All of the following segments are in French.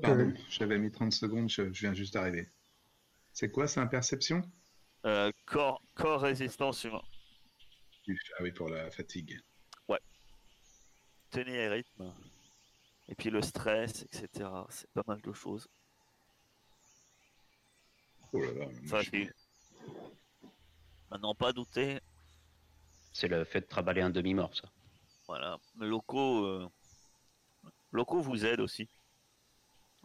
pardon, j'avais mis 30 secondes, je, je viens juste d'arriver. C'est quoi, c'est un perception Euh, corps, corps résistance humain. Ah oui, pour la fatigue. Tenir et rythme. Et puis le stress, etc. C'est pas mal de choses. Oh là là, Ça, je- Maintenant, pas douter, C'est le fait de travailler un demi-mort, ça. voilà. Mais locaux, euh, locaux vous aident aussi.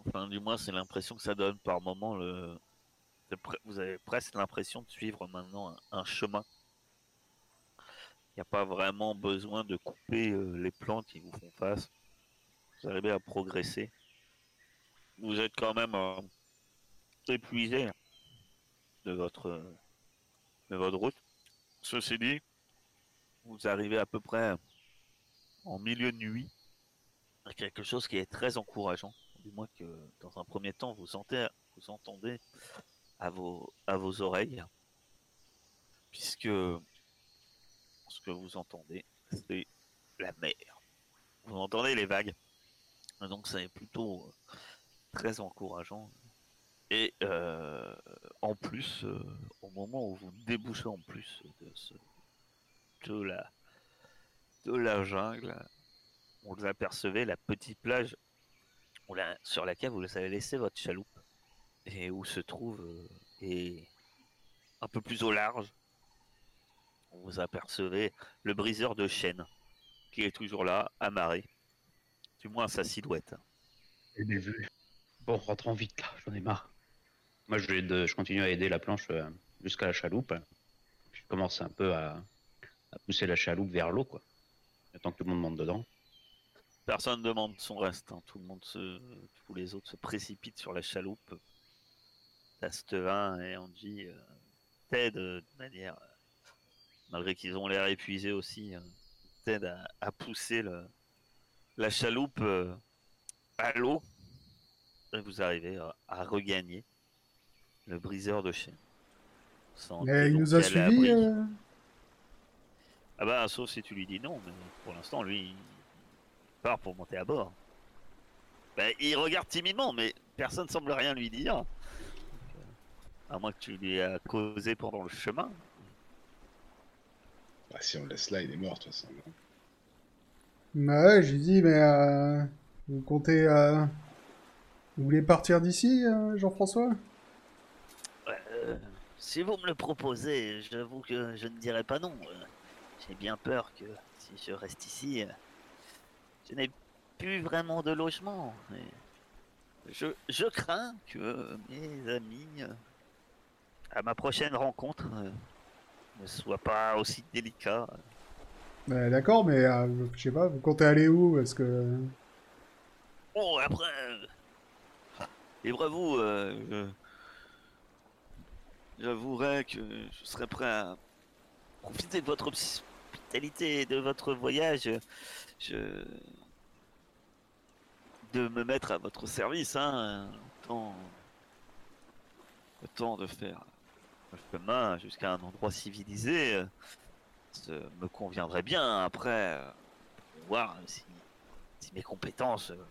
Enfin, du moins, c'est l'impression que ça donne par moment. Le... Vous avez presque l'impression de suivre maintenant un, chemin. Il n'y a pas vraiment besoin de couper euh, les plans qui vous font face. Vous arrivez à progresser. Vous êtes quand même euh, épuisé de votre, de votre route. Ceci dit, vous arrivez à peu près en milieu de nuit à quelque chose qui est très encourageant. Du moins que dans un premier temps, vous sentez, vous entendez à vos, oreilles, puisque ce que vous entendez, c'est la mer. Vous entendez les vagues. Donc c'est plutôt euh, très encourageant. Et euh, en plus, euh, au moment où vous débouchez en plus de, ce, de, la, de la jungle, vous apercevez la petite plage la- sur laquelle vous avez laissé votre chaloupe et où se trouve euh, et un peu plus au large, vous apercevez le briseur de chêne qui est toujours là, amarré, du moins sa silhouette. Bon, rentrons vite là, j'en ai marre. Moi, je, continue à aider la planche euh, jusqu'à la chaloupe. Je commence un peu à, pousser la chaloupe vers l'eau, quoi. Attends que tout le monde monte dedans. Personne ne demande son reste, hein. tout le monde se, tous les autres se précipitent sur la chaloupe. Tastelin et Angie euh, t'aident euh, de manière, euh, malgré qu'ils ont l'air épuisés aussi, euh, t'aident à, à pousser le- la chaloupe à l'eau. Et vous arrivez à, regagner le briseur de chien. Mais il nous a suivis. Ah bah, sauf si tu lui dis non, mais pour l'instant, lui, part pour monter à bord. Bah, il regarde timidement, mais personne semble rien lui dire. À moins que tu lui aies causé pendant le chemin. Bah, si on le laisse là, il est mort, de toute façon. Bah ouais, j'ai dit, mais euh, vous comptez. euh, Vous voulez partir d'ici, euh, Jean-François? Euh, si vous me le proposez, j'avoue que je ne dirais pas non. J'ai bien peur que si je reste ici, euh, je n'ai plus vraiment de logement. Je, je crains que mes amis, euh, à ma prochaine rencontre, euh, ne soient pas aussi délicats. Bah, D'accord, mais euh, je sais pas, vous comptez aller où? Est-ce que. Bon, après, euh, livrez-vous, euh, je- j'avouerai que je serais prêt à profiter de votre de votre voyage. Je... de me mettre à votre service, hein, le temps de faire le chemin jusqu'à un endroit civilisé. me conviendrait bien. Après, euh, voir si, mes compétences euh,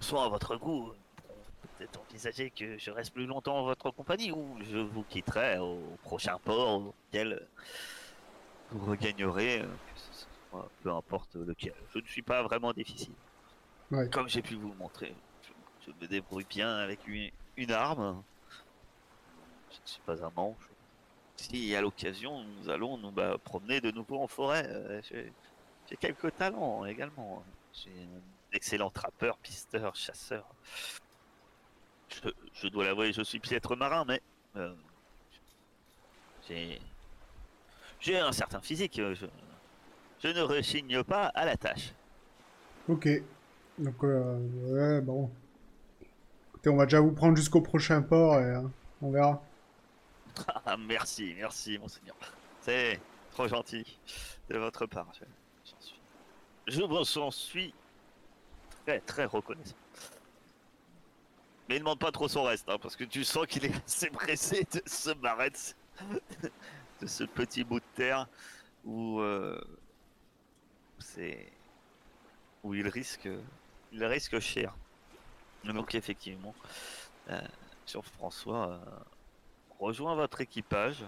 sont à votre goût. Peut-être envisager que je reste plus longtemps en votre compagnie ou je vous quitterai au prochain port auquel vous regagnerez, euh, peu importe lequel. Je ne suis pas vraiment difficile. Ouais. Comme j'ai pu vous le montrer, je, je me débrouille bien avec une, une arme. Je ne suis pas un manche. Si à l'occasion nous allons nous bah, promener de nouveau en forêt, euh, j'ai quelques talents également. J'ai un excellent trappeur, pisteur, chasseur. Je, je dois l'avouer, je suis piètre marin, mais euh, j'ai j'ai un certain physique. euh, Je, je ne rechigne pas à la tâche. Ok. Donc, euh, ouais, bon. Écoutez, on va déjà vous prendre jusqu'au prochain port et euh, on verra. Ah, merci, merci, monseigneur. C'est trop gentil de votre part. Je, j'en suis, je vous en suis très, très reconnaissant. Mais il demande pas trop son reste, hein, parce que tu sens qu'il est assez pressé de se barrer de ce, ce petit bout de terre où euh, c'est où il risque il risque cher. Donc effectivement, euh, sur François, euh, rejoint votre équipage.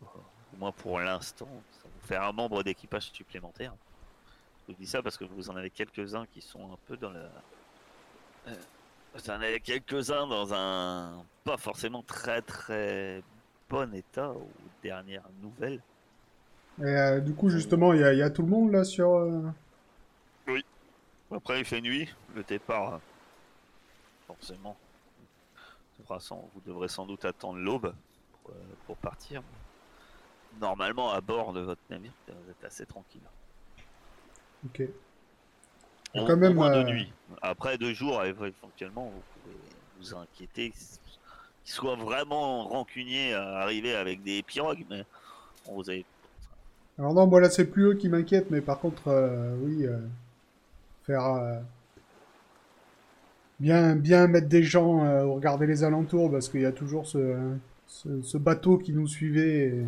Au moins pour l'instant, ça vous fait un membre d'équipage supplémentaire. Je vous dis ça parce que vous en avez quelques-uns qui sont un peu dans le. Euh, vous en avez quelques-uns dans un pas forcément très très bon état aux dernières nouvelles. Et euh, du coup, justement, il y, a- il y a tout le monde là sur. euh, Après, il fait nuit, le départ, euh, forcément. De toute façon, vous devrez sans doute attendre l'aube pour, euh, pour partir. Normalement, à bord de votre navire, vous êtes assez tranquille. Ok. Au- au moins euh, de nuit. Après deux jours, éventuellement, vous pouvez vous inquiéter qu'il soit vraiment rancunier à arriver avec des pirogues, mais bon, vous avez Alors non, moi là c'est plus eux qui m'inquiètent, mais par contre, euh, oui, euh, faire euh, bien, bien mettre des gens, euh, regarder les alentours, parce qu'il y a toujours ce, ce, ce bateau qui nous suivait. Et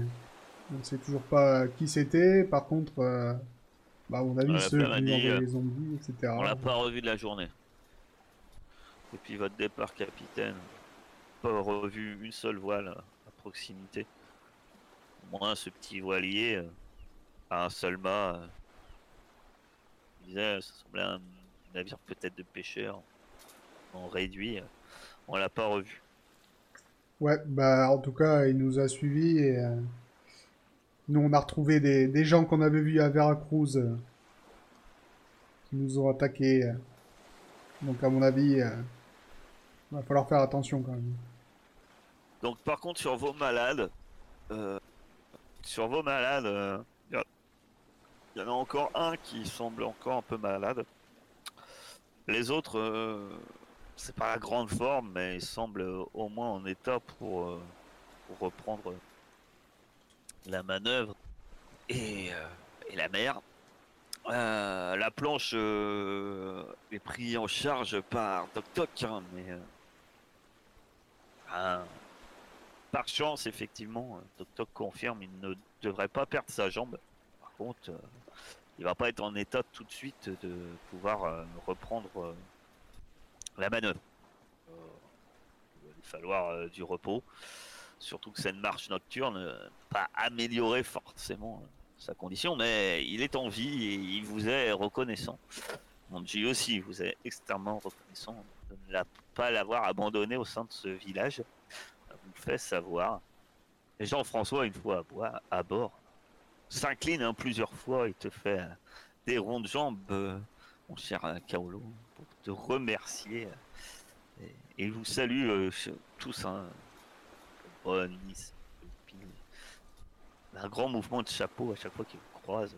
on ne sait toujours pas qui c'était. Par contre, bah, avis, Ouais, ceux qui envoyaient les zombies, etc. On l'a pas revu de la journée. Depuis votre départ, capitaine, pas revu une seule voile à proximité. Au moins, ce petit voilier euh, à un seul mât. euh, je disais, ça semblait un navire peut-être de pêcheurs en réduit. euh, On l'a pas revu. Ouais, bah en tout cas, il nous a suivis et nous on a retrouvé des, des gens qu'on avait vus à Veracruz euh, qui nous ont attaqués. euh. Donc à mon avis, euh, va falloir faire attention quand même. Donc par contre sur vos malades, sur vos malades, il y, il en a encore un qui semble encore un peu malade. Les autres, c'est pas la grande forme, mais ils semblent au moins en état pour, pour reprendre la manœuvre et, euh, la mer. Euh, la planche euh, est prise en charge par Toc Toc, hein, mais par chance, effectivement, euh, Toc confirme, il ne devrait pas perdre sa jambe. Par contre, il va pas être en état tout de suite de pouvoir reprendre la manœuvre. Il va lui falloir du repos. Surtout que c'est une marche nocturne, euh, pas améliorer forcément euh, sa condition, mais il est en vie et il vous est reconnaissant. Monji aussi vous est extrêmement reconnaissant de ne pas l'avoir abandonné au sein de ce village vous le fait savoir. Et Jean-François, une fois à, bord, s'incline hein, plusieurs fois et te fait euh, des ronds de jambes, mon cher Kaolo, pour te remercier. et, il vous salue tous, hein, bonne Nice. Un grand mouvement de chapeau à chaque fois qu'il vous croise,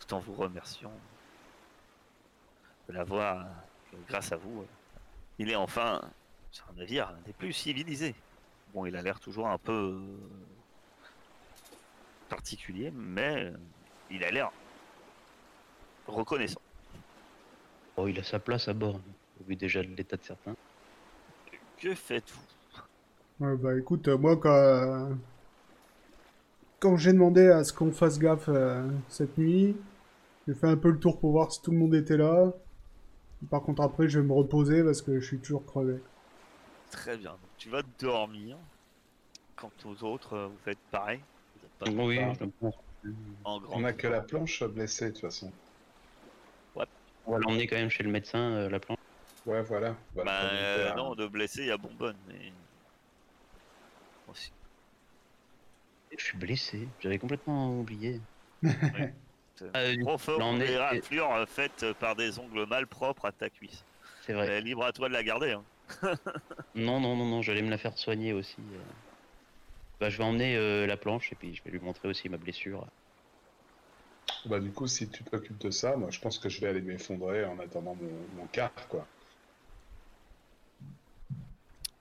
tout en vous remerciant de l'avoir, euh, grâce à vous, euh, il est enfin sur un navire des plus civilisés. Bon, il a l'air toujours un peu euh, particulier, mais il a l'air reconnaissant. Oh, il a sa place à bord, au vu déjà de l'état de certains. Que faites-vous? Ouais, bah écoute, euh, moi quand, quand j'ai demandé à ce qu'on fasse gaffe euh, cette nuit, j'ai fait un peu le tour pour voir si tout le monde était là. Par contre après je vais me reposer parce que je suis toujours crevé. Très bien. Donc, tu vas dormir. Quant aux autres, euh, vous faites pareil. Vous êtes pas trop Oui, tard. je pense. en grand. On a que la planche blessée de toute façon. On va l'emmener quand même chez le médecin, euh, la planche. Ouais, voilà. Bah, Voilà, euh, non, de blessé, il y a bonbonne. Mais... Aussi. Je suis blessé, j'avais complètement oublié. C'est Euh, une trop fort des raflures euh, faites par des ongles malpropres à ta cuisse. C'est vrai. Mais libre à toi de la garder. hein. Non, non, non, non, j'allais me la faire soigner aussi. euh. Bah, je vais emmener euh, la planche et puis je vais lui montrer aussi ma blessure. Bah, du coup, si tu t'occupes de ça, moi je pense que je vais aller m'effondrer en attendant mon, mon quart, quoi.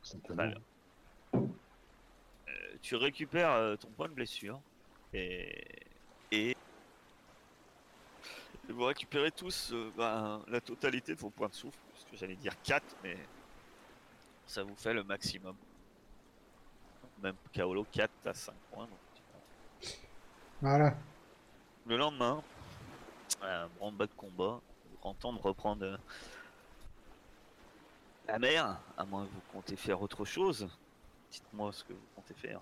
Simplement. Euh, tu récupères euh, ton point de blessure et, et vous récupérez tous euh, ben, la totalité de vos points de souffle, parce que j'allais dire 4, mais ça vous fait le maximum. Même Kaolo 4 à 5 points. donc, Voilà. Le lendemain, un grand bas de combat, vous entendre reprendre euh, La mer, à moins que vous comptez faire autre chose. Dites-moi ce que vous comptez faire.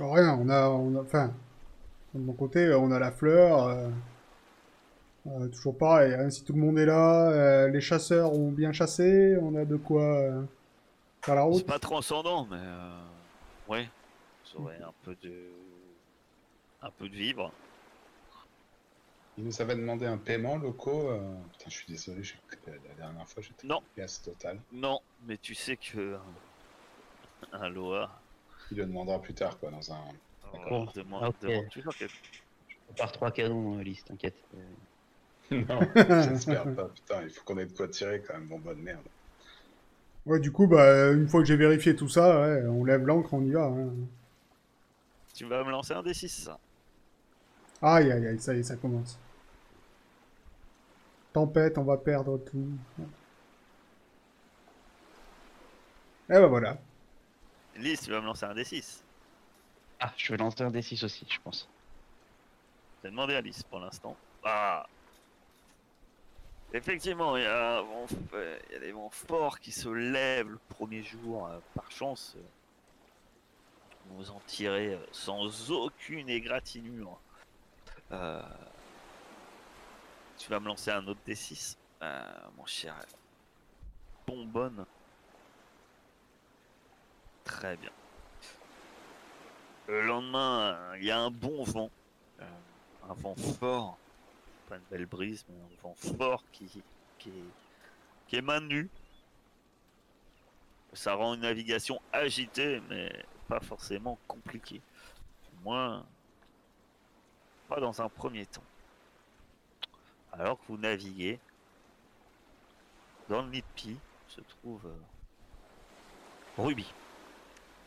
Oh, rien, on a, on a, enfin, de mon côté, on a la fleur. euh, euh, toujours pareil, hein, si tout le monde est là, euh, les chasseurs ont bien chassé, on a de quoi euh, faire la C'est route. pas transcendant, mais euh, ouais, vous aurez un peu de, un peu de vivre. Il nous avait demandé un paiement locaux. euh, Putain, je suis désolé, j'ai- la dernière fois j'étais Non. gaz total. Non, mais tu sais que un Loa. Il le demandera plus tard, quoi, dans un. Demande toujours quelque Par trois canons, Lys, t'inquiète. Euh, non, j'espère pas. Putain, il faut qu'on ait de quoi tirer quand même, bon bonne merde. Ouais, du coup, bah, une fois que j'ai vérifié tout ça, ouais, on lève l'ancre, on y va. hein. Tu vas me lancer un D6, ça. Aïe, aïe, aïe, ça y est, ça commence. Tempête, on va perdre tout. Et bah voilà. Lys, tu vas me lancer un D6. Ah, je vais lancer un D6 aussi, je pense. J'ai demandé à Lys pour l'instant. Ah Effectivement, il y, a un vent- euh, il y a des vents forts qui se lèvent le premier jour. euh, Par chance, euh, vous en tirez euh, sans aucune égratignure. Tu vas me lancer un autre D6, euh, mon cher bonbonne. Très bien. Le lendemain, il y a un bon vent. euh, un vent fort. Pas une belle brise, mais un vent fort qui, qui, est, nue. Ça rend une navigation agitée, mais pas forcément compliquée. Du moins, pas dans un premier temps. Alors que vous naviguez, dans le nid de Pi se trouve euh, Ruby.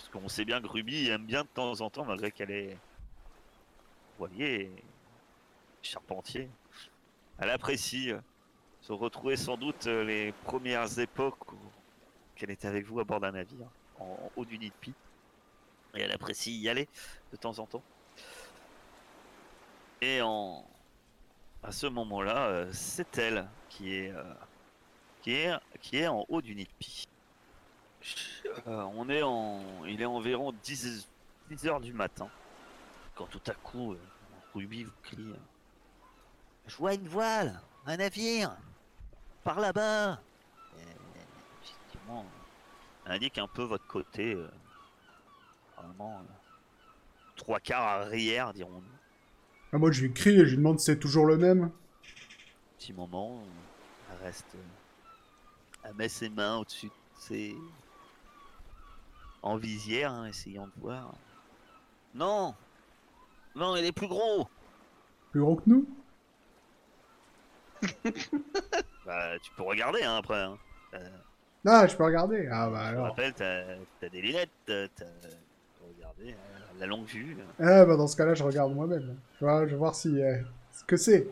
Parce qu'on sait bien que Ruby aime bien de temps en temps, malgré qu'elle est voilier charpentier. Elle apprécie euh, se retrouver sans doute euh, les premières époques qu'elle était avec vous à bord d'un navire, en, haut du nid de. Et elle apprécie y aller de temps en temps. Et en, à ce moment-là, euh, c'est elle qui est, qui est, en haut du nid. Euh, on est en, il est environ 10, 10 heures du matin quand tout à coup euh, Ruby vous crie euh, Je vois une voile, un navire, par là-bas. Effectivement, elle indique un peu votre côté, vraiment trois quarts arrière, dirons-nous. Ah, moi, je lui crie et je lui demande si c'est toujours le même. petit moment, elle reste. elle met ses mains au-dessus de ses. En visière, hein, essayant de voir. Non Non, il est plus gros Plus gros que nous Bah, tu peux regarder hein, après. Hein. Euh, Ah, je peux regarder. Ah, bah je te alors. rappelle, t'as t'as des lunettes, t'as. t'as- tu peux regarder euh, la longue vue. Ah, bah dans ce cas-là, je regarde moi-même. Je vais, je vais voir si. euh, ce que c'est.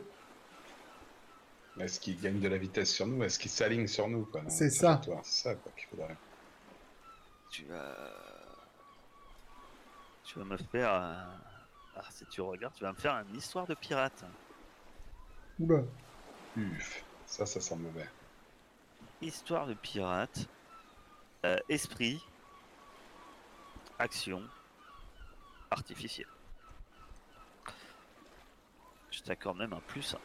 Est-ce qu'il gagne de la vitesse sur nous? Est-ce qu'il s'aligne sur nous quoi, dans C'est ça. trajectoire C'est ça quoi qu'il faudrait. Tu vas. Tu vas me faire. euh, Ah, si tu regardes, tu vas me faire une histoire de pirate. Oula. Uf, ça, ça sent mauvais. Histoire de pirate, euh, esprit, action, artificiel. Je t'accorde même un plus 1.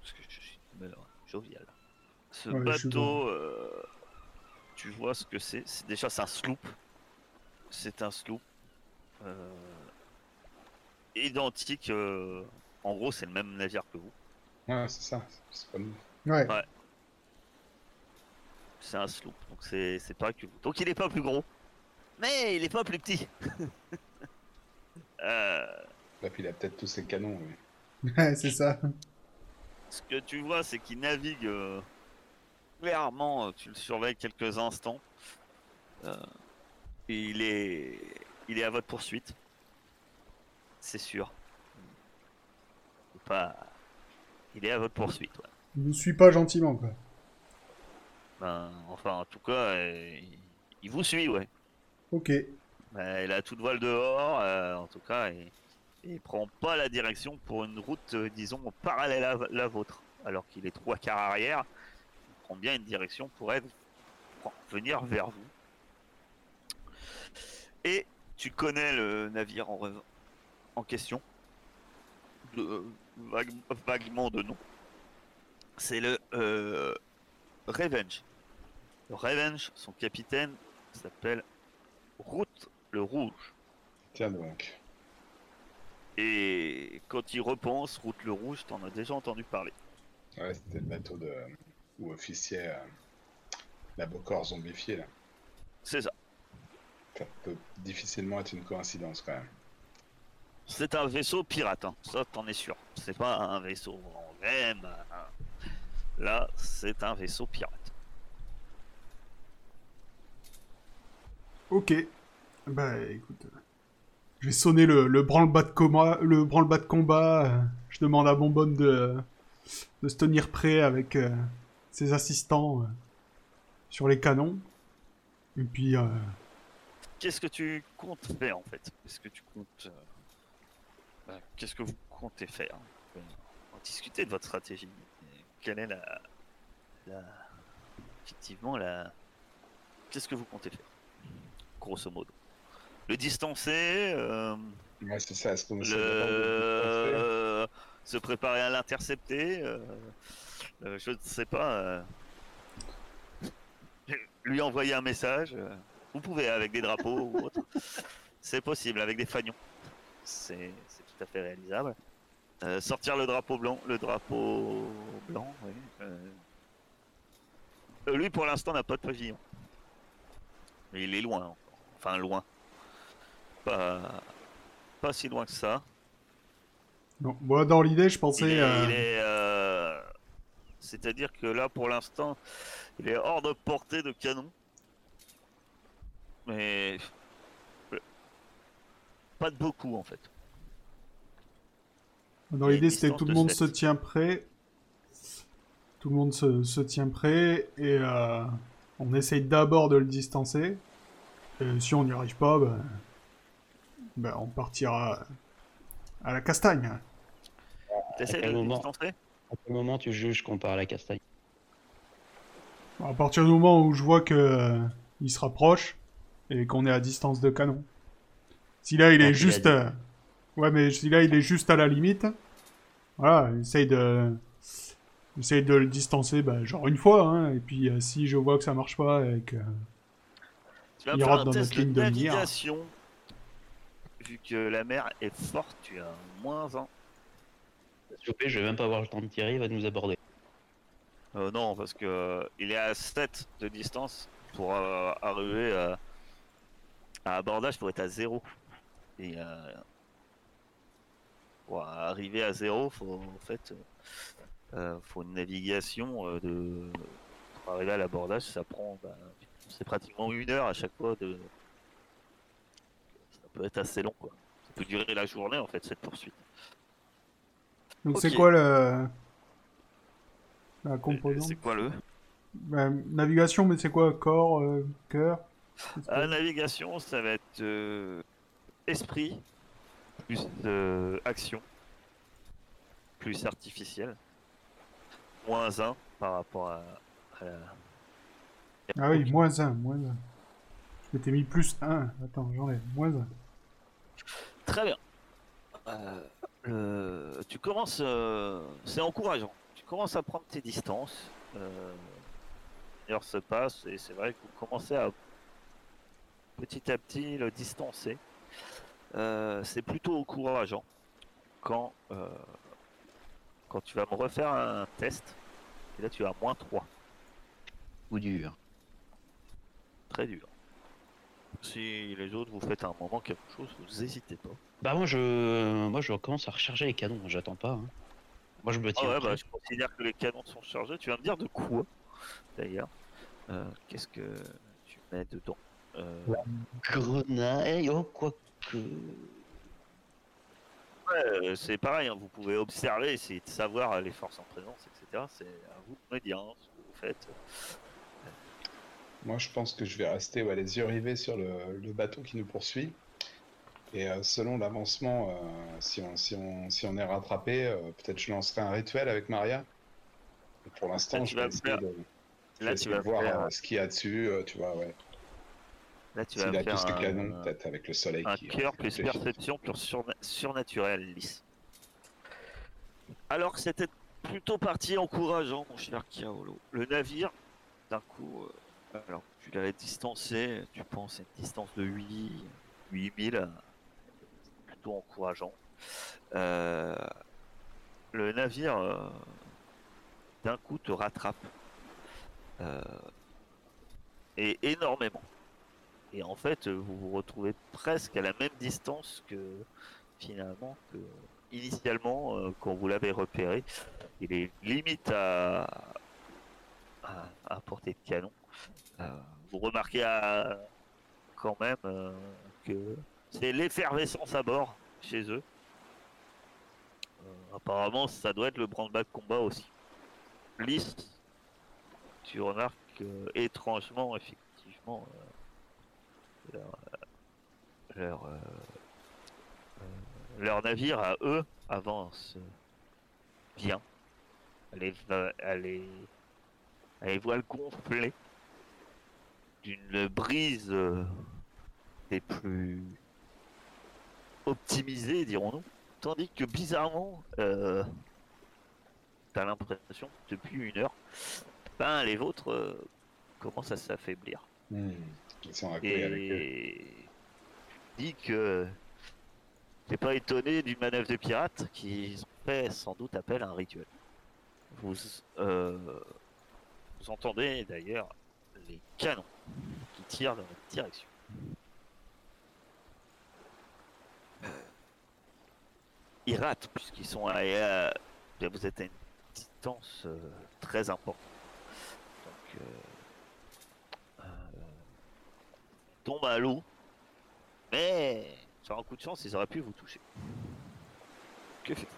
Parce que je suis joviale. Ce Ouais, je suis bateau, euh, tu vois ce que c'est. c'est déjà, c'est un sloop. C'est un sloop. euh, identique. euh, en gros, c'est le même navire que vous. Ouais, c'est ça. C'est pas nous. Ouais. Ouais. C'est un sloop, donc c'est c'est pareil que vous. Donc il est pas plus gros, mais il est pas plus petit. Euh, Là, puis il a peut-être tous ses canons. Ouais, c'est ça. ce que tu vois, c'est qu'il navigue euh, clairement. euh, Tu le surveilles quelques instants. Euh, il est, il est à votre poursuite. C'est sûr. Pas, il est à votre poursuite. ouais. Il nous suit pas gentiment, quoi. Ben, enfin, en tout cas, euh, il- vous suit, ouais. Ok. Euh, il a toute voile dehors, euh, en tout cas, et et il prend pas la direction pour une route, disons, parallèle à la vôtre. Alors qu'il est trois quarts arrière, bien une direction pour être, pour venir vers vous. Et tu connais le navire en, question, de, vague- vaguement de nom. C'est le euh, Revenge. Le Revenge, son capitaine s'appelle Route le Rouge. Tiens donc. Et quand il repense, Route le Rouge, t'en as déjà entendu parler. Ouais, c'était le bateau de où officiait euh, la Bocor zombifiée là. C'est ça. Ça peut difficilement être une coïncidence quand même. C'est un vaisseau pirate, hein. ça t'en es sûr. C'est pas un vaisseau en hein. Là, c'est un vaisseau pirate. Ok. Bah écoute. Je vais sonner le, le branle-bas de combat. Le branle-bas de combat. Je demande à Bonbonne de, de se tenir prêt avec euh, ses assistants euh, sur les canons. Et puis, euh, Qu'est-ce que tu comptes faire en fait? Qu'est-ce que tu comptes. euh, Qu'est-ce que vous comptez faire? On peut en discuter de votre stratégie. Et quelle est la. la... Effectivement, la. Qu'est-ce que vous comptez faire? Grosso modo. Le distancer. euh, Ouais, c'est ça. Qu'on le... se préparer à l'intercepter, euh, euh, je ne sais pas. euh, lui envoyer un message. euh, vous pouvez avec des drapeaux ou autre. C'est possible avec des fanions. C'est tout à fait réalisable. Sortir le drapeau blanc, le drapeau blanc, oui. lui pour l'instant n'a pas de pavillon. Mais il est loin encore. Enfin loin. Pas, pas si loin que ça. non, moi dans l'idée, je Il pensais. est, il est, C'est-à-dire que là, pour l'instant, il est hors de portée de canon. Mais. Pas de beaucoup, en fait. Dans l'idée, c'était tout le de monde se tient prêt. Tout le monde se, se tient prêt et euh, on essaye d'abord de le distancer. Et si on n'y arrive pas, ben, ben, on partira à la castagne. T'essaies de le distancer? À quel moment tu juges qu'on part à la castagne À partir du moment où je vois que euh, il se rapproche et qu'on est à distance de canon. Si là il Quand est juste, euh, ouais, mais si là il est juste à la limite, voilà, essaye de, essaye de le distancer, bah, genre une fois, hein, et puis euh, si je vois que ça marche pas et que, Tu vas Il dans notre ligne de de navigation. Vu que la mer est forte, tu as moins 1. Je vais même pas avoir le temps de tirer, il va nous aborder. Euh, non, parce que euh, il est à 7 de distance pour euh, arriver à, abordage pour être à 0. Et pour arriver à 0, faut en fait faut une navigation de pour arriver à l'abordage, ça prend bah, c'est pratiquement une heure à chaque fois de ça peut être assez long quoi. Ça peut durer la journée en fait cette poursuite. Donc c'est Ok. quoi le, la composante? C'est quoi le? Bah, Navigation, mais c'est quoi, corps, euh, cœur? La navigation, ça va être euh, esprit, plus euh, action, plus artificiel, moins 1 par rapport à, à la... Ah oui, moins 1, moins 1. Je m'étais mis plus 1. Attends, j'enlève. Moins 1. Très bien. Euh, Tu commences, euh, c'est encourageant. Tu commences à prendre tes distances. Euh... L'heure se passe et c'est vrai que vous commencez à petit à petit le distancer. Euh, c'est plutôt encourageant quand, euh, quand tu vas me refaire un test. Et là, tu as moins 3. Ou dur. Très dur. Si les autres vous faites à un moment quelque chose, vous n'hésitez pas. Bah moi je moi je commence à recharger les canons, j'attends pas. hein. Moi je me Ah tiens ouais, bah, je considère que les canons sont chargés. Tu vas me dire de quoi, d'ailleurs? Euh, Qu'est-ce que tu mets dedans? Euh, Grenaille, oh quoique. ouais, euh, C'est pareil, hein, vous pouvez observer, essayer de savoir les forces en présence, etc. C'est à vous de me dire hein, ce que vous faites. Moi, je pense que je vais rester ouais, les yeux rivés sur le, le bateau qui nous poursuit. Et euh, selon l'avancement, euh, si, on, si, on, si on est rattrapé, euh, peut-être je lancerai un rituel avec Maria. Et pour l'instant, je vais essayer faire- de... Je Là, tu vas voir faire- ce qu'il y a dessus, euh, tu vois, ouais. Là, tu vas a faire plus de un, canon, peut-être avec le soleil un qui. cœur plus perception plus surna- surnaturel, lisse. Alors que c'était plutôt parti encourageant, mon cher Kaolo. Le navire, d'un coup, alors tu l'avais distancé, tu penses à une distance de 8, 8000, euh, encourageant. Euh, le navire, euh, d'un coup, te rattrape. Euh, et énormément. Et en fait, vous vous retrouvez presque à la même distance que finalement que initialement quand vous l'avez repéré. Il est limite à, à, portée de canon. Vous remarquez à- quand même que c'est l'effervescence à bord chez eux. Euh, apparemment, ça doit être le branle-bas de combat aussi. Lys, tu remarques que, étrangement, effectivement, euh, leur, euh, leur, leur navire à eux avance bien. Elle est, elle est, elle est voile gonflée d'une brise des plus optimisées, dirons-nous. Tandis que bizarrement, euh, t'as l'impression que depuis une heure, ben les vôtres euh, commencent à s'affaiblir. Hmm. Ils sont accoudés avec eux. Et je dis que t'es pas étonné d'une manœuvre de pirates qui ont fait sans doute appel à un rituel. Vous, euh, vous entendez d'ailleurs les canons qui tirent dans votre direction. Ils ratent puisqu'ils sont à, à- bien, vous êtes à une distance euh, très importante. Donc, euh, euh, tombe à l'eau, mais sur un coup de chance, ils auraient pu vous toucher. Que fait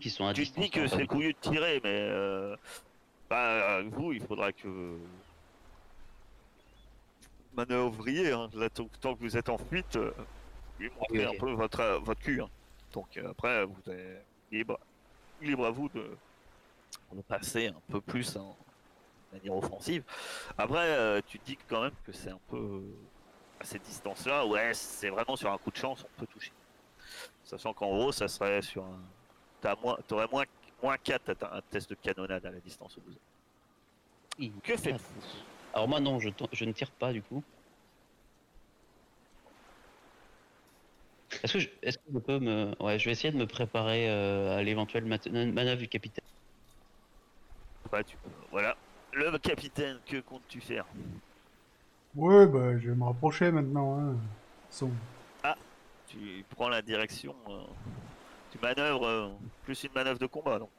Qui sont à Tu te dis que en c'est couillu de tirer, mais euh, bah, vous, il faudra que manœuvriez. Hein. Là, tant, que vous êtes en fuite, lui montrer un peu votre, euh, votre cul. hein. Donc euh, après, vous êtes libre, libre à vous de, de passer un peu plus en manière offensive. Après, euh, tu dis quand même que c'est un peu euh, à cette distance-là. Ouais, c'est vraiment sur un coup de chance, on peut toucher. Sachant qu'en gros, ça serait sur un. T'as moins, t'aurais moins, moins 4 à un test de canonnade à la distance où vous êtes. Que faites Alors moi non, je, je ne tire pas du coup. Est-ce que, je, est-ce que je peux me... Ouais, je vais essayer de me préparer euh, à l'éventuelle mat- manœuvre du capitaine. Ouais, tu- Voilà. Le capitaine, que comptes-tu faire? Ouais, bah, je vais me rapprocher maintenant. Hein. Son... Tu prends la direction. euh, tu manœuvres euh, plus une manœuvre de combat, donc.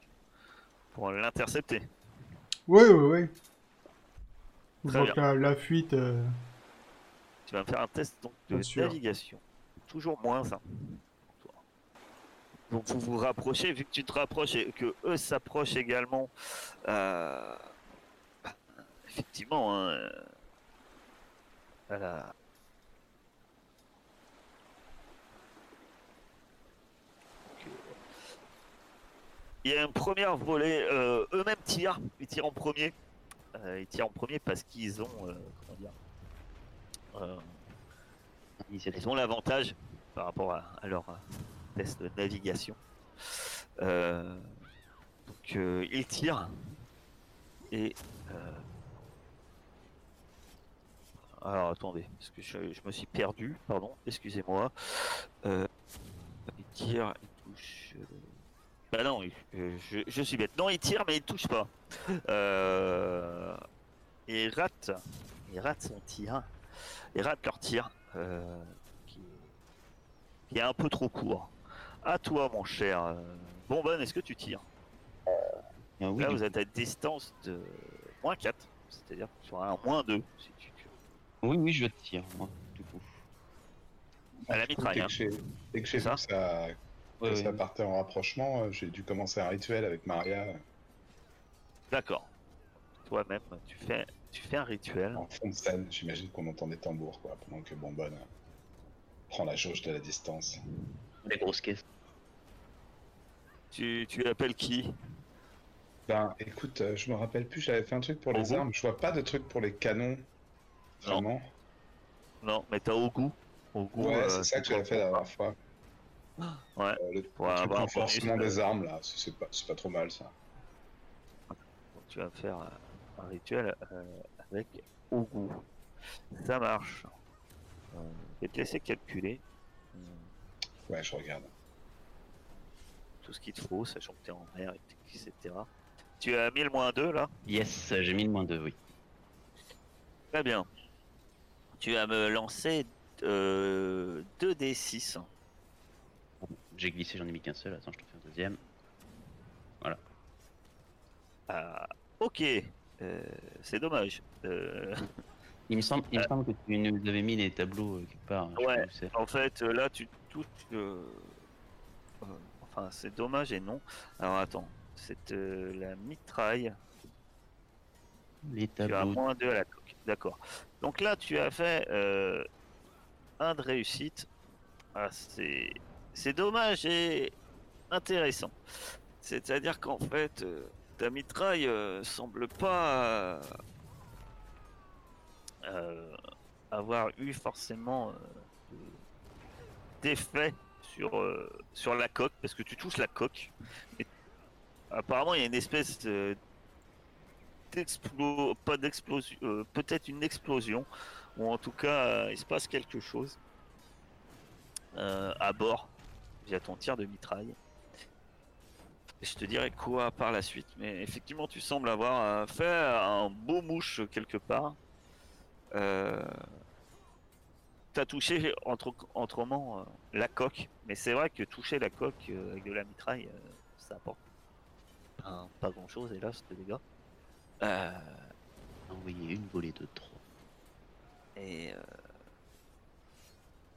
Pour l'intercepter. Ouais, ouais, ouais. Très vois que la, la fuite. euh, Tu vas me faire un test donc, de Bien sûr. navigation. Toujours moins 1. Donc vous vous rapprochez, vu que tu te rapproches et que eux s'approchent également. euh, bah, effectivement, hein, euh, Il y a un premier volet, euh, eux-mêmes tirent, ils tirent en premier. Ils tirent en premier parce qu'ils ont, comment dire. Ils ont l'avantage par rapport à, leur euh, test de navigation. Euh, donc euh, ils tirent et alors attendez parce que je, me suis perdu pardon excusez-moi. Ils tirent ils touchent bah non je, suis bête. Non ils tirent mais ils touchent pas. Et ils ratent ils ratent son tir ils ratent leur tir euh, qui, qui est un peu trop court. À toi, mon cher euh, Bonbonne, est-ce que tu tires Ah oui, Là, vous êtes à distance de moins 4, c'est-à-dire sur un moins 2, si tu oui, oui, je tire, moi, du coup. À la mitraille, Dès hein. que j'ai dès que ça, Ouais, ça partait en rapprochement, euh, j'ai dû commencer un rituel avec Maria euh, D'accord. Toi-même, tu fais, tu fais un rituel. en fond de scène. J'imagine qu'on entend des tambours, quoi, pendant que Bonbonne euh, prend la jauge de la distance. Les grosses caisses. Tu, tu appelles qui? Ben, écoute, euh, je me rappelle plus, j'avais fait un truc pour les Ogu armes. Je vois pas de truc pour les canons. Vraiment. Non, mais t'as au goût. Au goût, Ouais, euh, c'est ça que j'avais fait la dernière fois. Ouais. Euh, le, truc avoir un renforcement des armes, là, c'est c'est pas, c'est pas trop mal, ça. Tu vas faire euh, un rituel euh, avec au goût. Ça marche. Euh, je vais te laisser calculer euh, Ouais, je regarde. tout ce qu'il te faut, sachant que t'es en mer, etc. Tu as 1000 moins 2 là? Yes, j'ai mis le moins 2, oui. Très bien. Tu vas me lancer euh, 2d6. J'ai glissé, j'en ai mis qu'un seul. Attends, je te fais un deuxième. Ah, ok, Euh, c'est dommage. Euh, Il me semble, il me semble que tu nous avais mis les tableaux euh, quelque part. sais Ouais. En fait, euh, là, tu touches. euh, euh, enfin, c'est dommage et non. Alors, attends. C'est euh, la mitraille. Les Tu as tableaux. moins 2 à la coque. D'accord. Donc là, tu as fait euh, un de réussite. Ah, c'est c'est dommage et intéressant. C'est-à-dire qu'en fait, euh, ta mitraille euh, semble pas euh, avoir eu forcément euh, d'effet sur, sur la coque, parce que tu touches la coque. Apparemment, il y a une espèce de- d'explo... pas d'explosion, peut-être une explosion, ou en tout cas, il se passe quelque chose à bord via ton tir de mitraille. Et je te dirai quoi par la suite. Mais effectivement, tu sembles avoir euh, fait un beau mouche quelque part. Euh... T'as touché entre, autrement euh, la coque, mais c'est vrai que toucher la coque euh, avec de la mitraille, ça apporte pas, pas grand chose, hélas, de dégâts. Euh, Envoyer une volée de 3. et euh,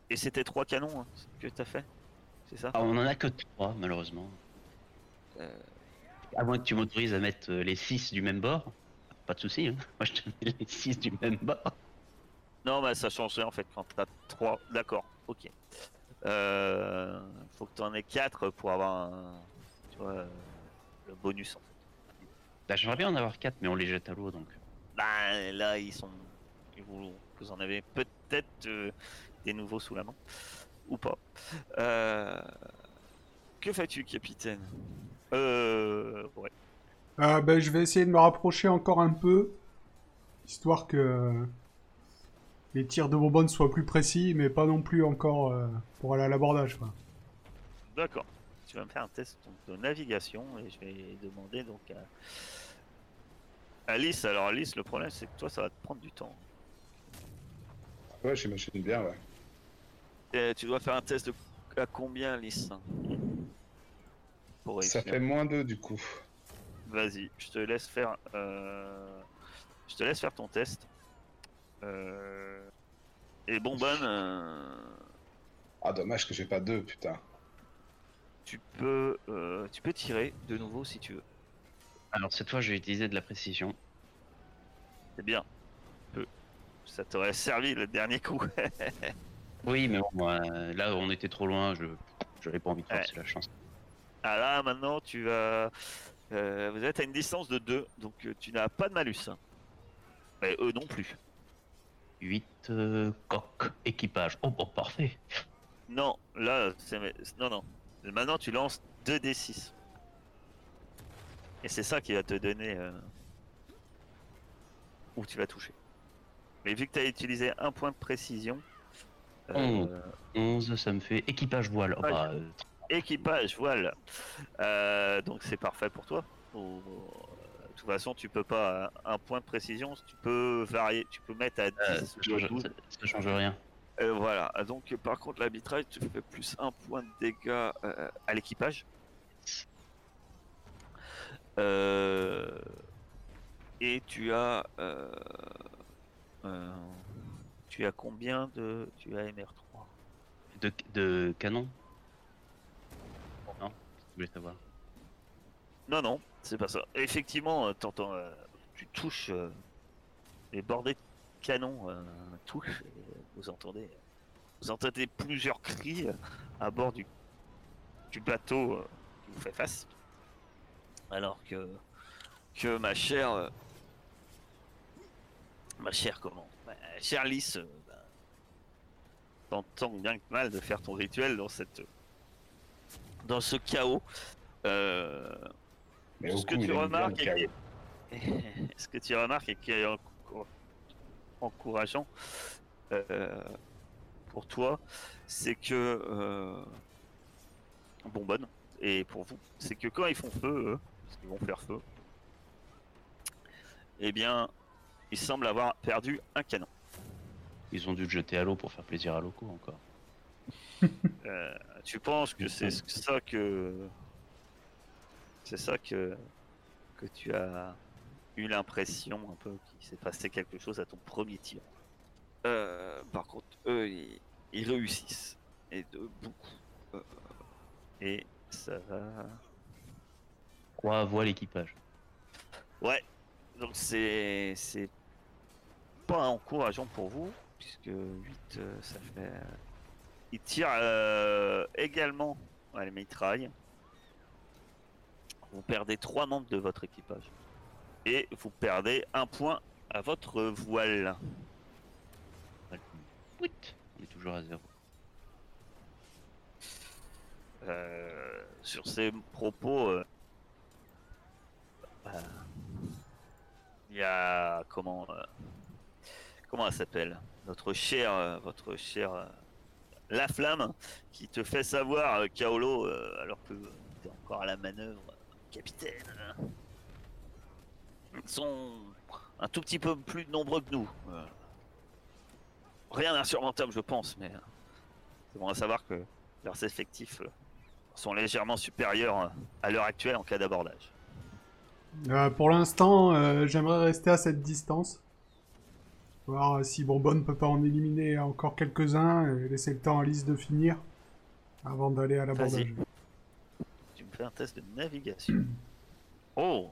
et c'était trois canons hein, que t'as fait, c'est ça? Ah, on en a que 3, malheureusement. À moins que tu m'autorises à mettre euh, les 6 du même bord. Pas de souci, hein. Moi je te mets les 6 du même bord. Non, mais ça change rien en fait quand t'as 3. D'accord, ok. Euh, faut que t'en aies 4 pour avoir un, tu vois, le bonus en fait. Bah, J'aimerais bien en avoir 4, mais on les jette à l'eau donc. Bah, là, ils sont. Vous, vous en avez peut-être euh, des nouveaux sous la main. Ou pas. Euh, Que fais-tu, capitaine? Euh. Ouais. Euh, ben, je vais essayer de me rapprocher encore un peu, histoire que les tirs de Bourbon soient plus précis, mais pas non plus encore euh, pour aller à l'abordage. quoi. D'accord. Tu vas me faire un test donc, de navigation et je vais demander donc à Alice. Alors Alice, le problème c'est que toi ça va te prendre du temps. Ouais, j'imagine bien, ouais. Et tu dois faire un test de à combien Alice? Pour Ça fait moins 2 du coup. Vas-y, je te laisse faire. euh, Je te laisse faire ton test. Euh, Et bon euh, Ah, dommage que j'ai pas 2, putain. tu peux, euh, tu peux tirer de nouveau si tu veux. Alors cette fois, je vais utiliser de la précision. C'est bien. Peu. Ça t'aurait servi le dernier coup. Oui, mais bon, euh, là on était trop loin, je j'avais pas envie de forcer la chance. Ah là, maintenant, tu vas. euh, vous êtes à une distance de 2, donc euh, tu n'as pas de malus. Mais eux non plus. 8 euh, coq, équipage. Oh, bon, parfait. Non, là, c'est. Non, non. Maintenant, tu lances 2d6. Et c'est ça qui va te donner. Où tu vas toucher. Mais vu que tu as utilisé un point de précision. euh, 11, ça me fait équipage voile. Oh, bah, Équipage, voile. Euh, donc c'est parfait pour toi. Ou- De toute façon, tu peux pas. euh, Un point de précision, tu peux varier. Tu peux mettre à 10 euh, ça, change, 12. ça- ça change rien. Euh, voilà. Donc par contre, l'arbitrage, tu fais plus un point de dégâts euh, à l'équipage. Euh, Et tu as. euh, euh, Tu as combien de. Tu as MR3 De, de canon? Savoir. Non, non, c'est pas ça. Effectivement, euh, t'entends, euh, tu touches euh, les bordées de canon touchent. Et vous entendez, vous entendez plusieurs cris à bord du, du bateau qui vous fait face. Alors que que ma chère, ma chère comment, ma chère Lys, bah, t'entends bien que mal de faire ton rituel dans cette, dans ce chaos. Euh, Mais ce que coup, tu remarques chaos. qui- ce que tu remarques et qui est encou- encourageant euh, pour toi, c'est que euh, bonbonne et pour vous, c'est que quand ils font feu, eux, parce qu'ils vont faire feu, eh bien, ils semblent avoir perdu un canon. Ils ont dû le jeter à l'eau pour faire plaisir à locaux encore. Euh, tu penses que c'est ce- ça que c'est ça que que tu as eu l'impression un peu qu'il s'est passé quelque chose à ton premier tir. Euh, par contre, eux, ils, ils réussissent et de beaucoup. Euh, et ça va. Croix voit l'équipage? Ouais. Donc c'est c'est pas encourageant pour vous puisque 8 euh, ça fait il tire euh, également à la mitraille. Vous perdez trois membres de votre équipage et vous perdez un point à votre voile. Oui. On est toujours à zéro. Euh, sur ces propos, euh, il y a comment comment elle s'appelle? Notre chère, euh, votre chère la flamme qui te fait savoir, euh, Kaolo, euh, alors que tu es encore à la manœuvre, capitaine. hein. Ils sont un tout petit peu plus nombreux que nous. euh. rien d'insurmontable, je pense, mais euh, c'est bon à savoir que leurs effectifs euh, sont légèrement supérieurs euh, à l'heure actuelle en cas d'abordage. Euh, pour l'instant, euh, j'aimerais rester à cette distance. Voir si Bonbonne peut pas en éliminer encore quelques-uns et laisser le temps à Alice de finir avant d'aller à l'abordage. Tu me fais un test de navigation. Oh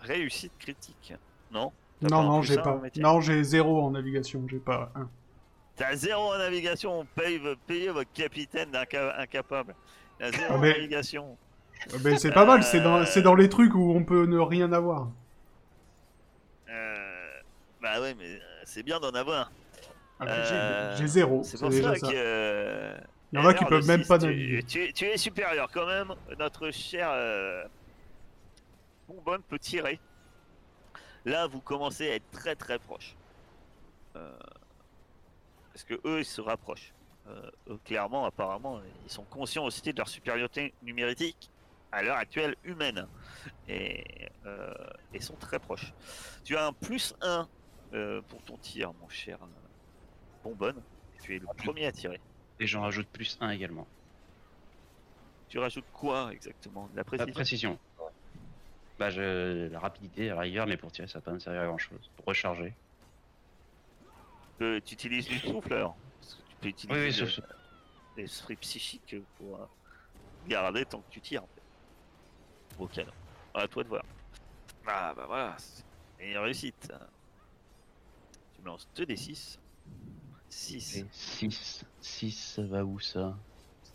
Réussite critique. Non T'as Non, non, j'ai pas. Non, j'ai zéro en navigation, j'ai pas un. T'as zéro en navigation, on paye, payer votre capitaine incapable. A zéro Ah, en mais- navigation. Euh, Ben, c'est pas mal, c'est dans, Euh. c'est dans les trucs où on peut ne rien avoir. Bah ouais, mais euh, c'est bien d'en avoir. Ah, j'ai- Euh, J'ai zéro, C'est c'est pour déjà ça, ça. que. euh, Il y en a qui peuvent même pas tu-. Tu, tu es supérieur quand même. Notre cher euh, Bonbonne peut tirer. Là, vous commencez à être très très proche. Parce que eux, ils se rapprochent. Eux, clairement, apparemment, ils sont conscients aussi de leur supériorité numérique à l'heure actuelle humaine. Et euh, ils sont très proches. Tu as un plus 1 pour ton tir, mon cher euh, Bonbonne. Tu es le premier à tirer. Et j'en rajoute plus un également. Tu rajoutes quoi exactement? De la La précision? précision. Bah, je... la rapidité, à la rigueur, mais pour tirer, ça va pas me servir à grand chose. Pour recharger. Euh, Tu utilises du souffleur Parce que Tu peux utiliser Oui, oui, le- sauf- sauf- l'esprit psychique pour euh, garder tant que tu tires en fait. Au canon. À toi de voir. Ah bah voilà. c'est une réussite. Tu me lances 2 des 6. 6. 6. 6, ça va où ça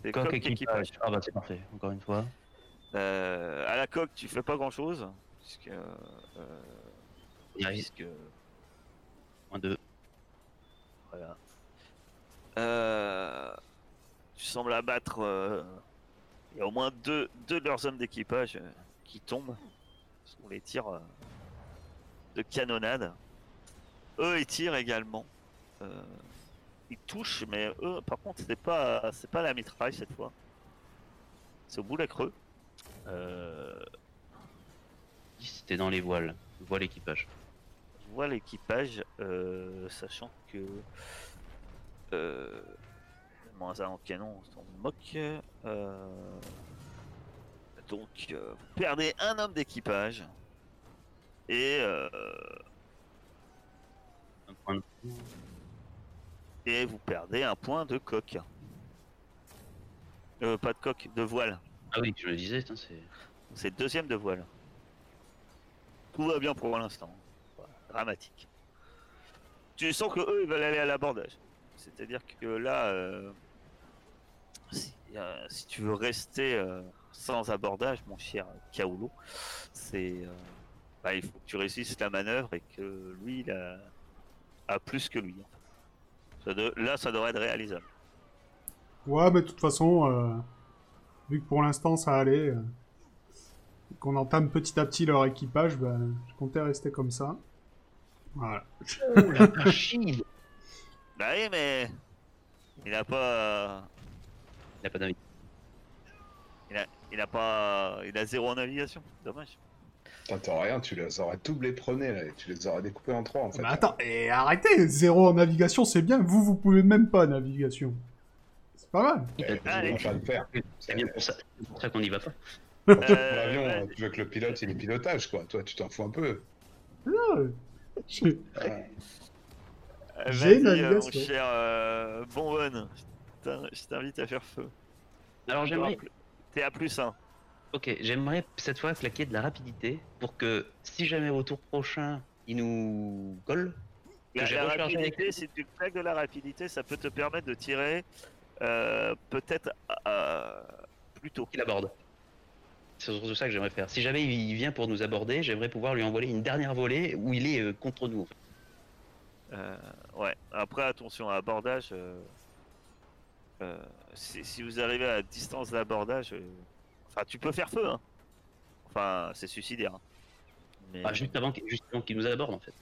C'est Coq coq équipage. équipage. Ah bah c'est parfait, encore une fois. Euh, à la coque, tu fais pas grand chose. Puisque. euh, Il puisque Moins 2. Voilà. Euh, tu sembles abattre. euh, Il y a au moins deux, deux de leurs hommes d'équipage euh, qui tombent sur les tirs euh, de canonnade. Eux, ils tirent également. Euh, ils touchent, mais eux, par contre, c'est pas, c'est pas la mitraille cette fois. C'est au boulet creux. Euh, C'était dans les voiles. Voile équipage. Je vois l'équipage, euh, sachant que. Euh, moins un canon, on s'en moque. euh, donc, vous perdez un homme d'équipage. Et, euh, Un point de... et vous perdez un point de coque. Euh, pas de coque, de voile. Ah oui, je le disais, c'est. C'est deuxième de voile. Tout va bien pour l'instant. Voilà, dramatique. Tu sens que eux ils veulent aller à l'abordage. C'est-à-dire que là, euh, si, euh, si tu veux rester, euh, sans abordage, mon cher Kaolo, c'est. euh, bah, il faut que tu réussisses la manœuvre et que lui, il a, a plus que lui. Ça de- là, ça devrait être réalisable. Ouais, mais de toute façon, euh, vu que pour l'instant ça allait, euh, qu'on entame petit à petit leur équipage, bah, je comptais rester comme ça. Voilà. Oh la machine Bah oui, mais. Il a pas. Il n'a pas d'avis. Il a, il a pas. Il a zéro en navigation. Dommage. T'entends rien, tu les aurais doublé prenés là, et tu les aurais découpés en trois en fait. Bah attends, et arrêtez, zéro en navigation, c'est bien. Vous, vous pouvez même pas navigation. C'est pas mal. Eh, Allez. on va le faire. C'est bien pour ça, c'est pour ça qu'on n'y va pas. Euh, L'avion, euh, tu veux que le pilote il ait pilotage quoi. Toi, tu t'en fous un peu. Ouais. Euh, J'ai Vas-y, euh, mon cher euh, Bonbonne, je t'in- je t'invite à faire feu. Alors j'aimerais, T'es à plus 1. Ok, j'aimerais cette fois claquer de la rapidité pour que si jamais au tour prochain il nous colle, La, rapidité, si tu claques de la rapidité, ça peut te permettre de tirer euh, peut-être euh, plus tôt. qu'il aborde. C'est surtout ça que j'aimerais faire. Si jamais il vient pour nous aborder, j'aimerais pouvoir lui envoyer une dernière volée où il est euh, contre nous. ouais. Après, attention à abordage. si, si vous arrivez à distance d'abordage, enfin, tu peux faire feu. Hein. Enfin, c'est suicidaire. Mais, Ah, juste avant, qu'il- juste avant qu'il nous aborde en fait.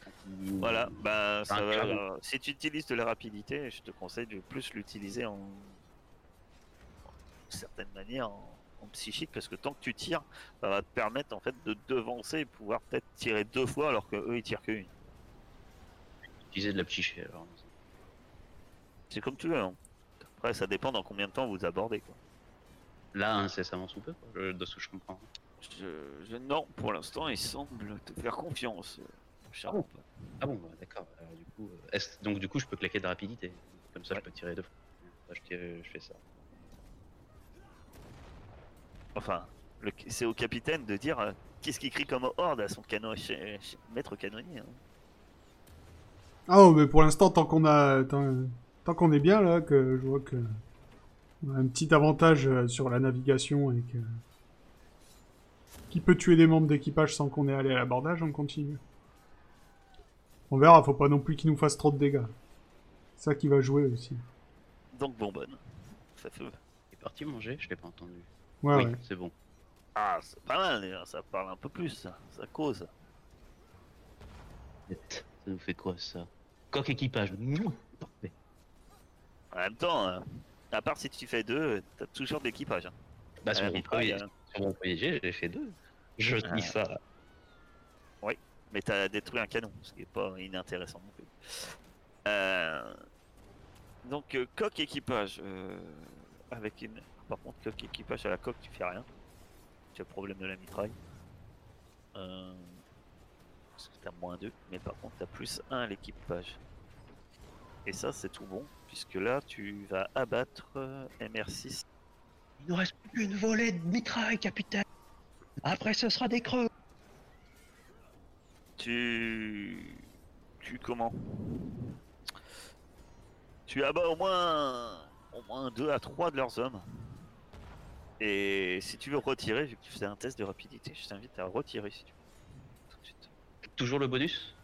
Il- Voilà, ben, ça va, si tu utilises de la rapidité, je te conseille de plus l'utiliser en, d'une certaine manière en, en psychique parce que tant que tu tires, ça va te permettre en fait de devancer et pouvoir peut-être tirer deux fois alors que eux ils tirent qu'une. Utiliser de la psyché alors. C'est comme tu veux. hein. Après, ça dépend dans combien de temps vous abordez. Quoi. Là, incessamment sous peu, quoi, de ce que je comprends. Je, je- non, pour l'instant, il semble te faire confiance. euh, Ah bon. Ah bon, bah, d'accord. Alors, du coup, euh, est-ce- donc du coup, je peux claquer de rapidité. Comme ça, Ouais. je peux tirer deux fois. Bah, je, tire- je fais ça. Enfin, le- c'est au capitaine de dire euh, qu'est-ce qu'il crie comme horde à son canon, chez- chez- maître canonnier. hein. Ah oh, mais pour l'instant, tant qu'on a, tant, tant qu'on est bien là, que je vois que on a un petit avantage euh, sur la navigation et que qui peut tuer des membres d'équipage sans qu'on ait allé à l'abordage, on continue. On verra, faut pas non plus qu'il nous fasse trop de dégâts. C'est ça qui va jouer aussi. Donc bonbonne. Ça fait... Il est parti manger, je l'ai pas entendu. Ouais, oui, ouais. c'est bon. Ah, c'est pas mal, déjà, ça parle un peu plus, ça, ça cause. Ça nous fait quoi ça? Coq équipage. Parfait. En même temps, euh, à part si tu fais deux, t'as toujours de l'équipage. hein. Bah, sur, Euh, mon mitraille, premier, sur mon premier jet, j'ai fait deux. Je Ah. dis ça. mais t'as détruit un canon, ce qui est pas inintéressant non plus. Euh, Donc, euh, coque équipage. euh, avec une... Par contre, coque équipage à la coque, tu fais rien. Tu as le problème de la mitraille. Euh, Parce que t'as moins 2, mais par contre, t'as plus 1 à l'équipage. Et ça, c'est tout bon, puisque là, tu vas abattre euh, MR6 Il nous reste plus qu'une volée de mitraille, capitaine. Après, ce sera des creux. Tu. Tu comment? Tu abats au moins. Au moins 2 à 3 de leurs hommes. Et si tu veux retirer, vu que tu faisais un test de rapidité, je t'invite à retirer si tu veux. Tout de suite. Toujours le bonus?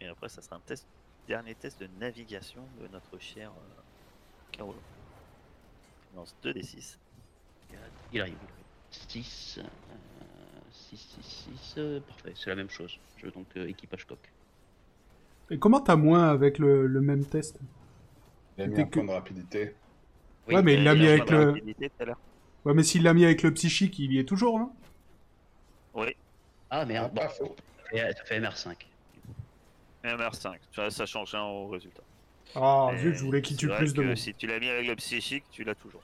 Et après, ça sera un test. Dernier test de navigation de notre cher euh, Carolo. Tu lances 2 des 6. Il arrive. 6. 6, 6, 6. Parfait, c'est la même chose. Je donc euh, équipage coq. Et comment t'as moins avec le, le même test? Il a mis un que- point de rapidité. Ouais, mais il l'a mis avec le. Ouais, mais s'il l'a mis avec le psychique, il y est toujours, hein? Oui, Ah Ah, merde, bon, pas faux. ça fait- ça fait MR5. MR5. Ça, ça change rien au résultat. Ah, Mais zut, je voulais qu'il tue plus de monde. Si tu l'as mis avec le psychique, tu l'as toujours.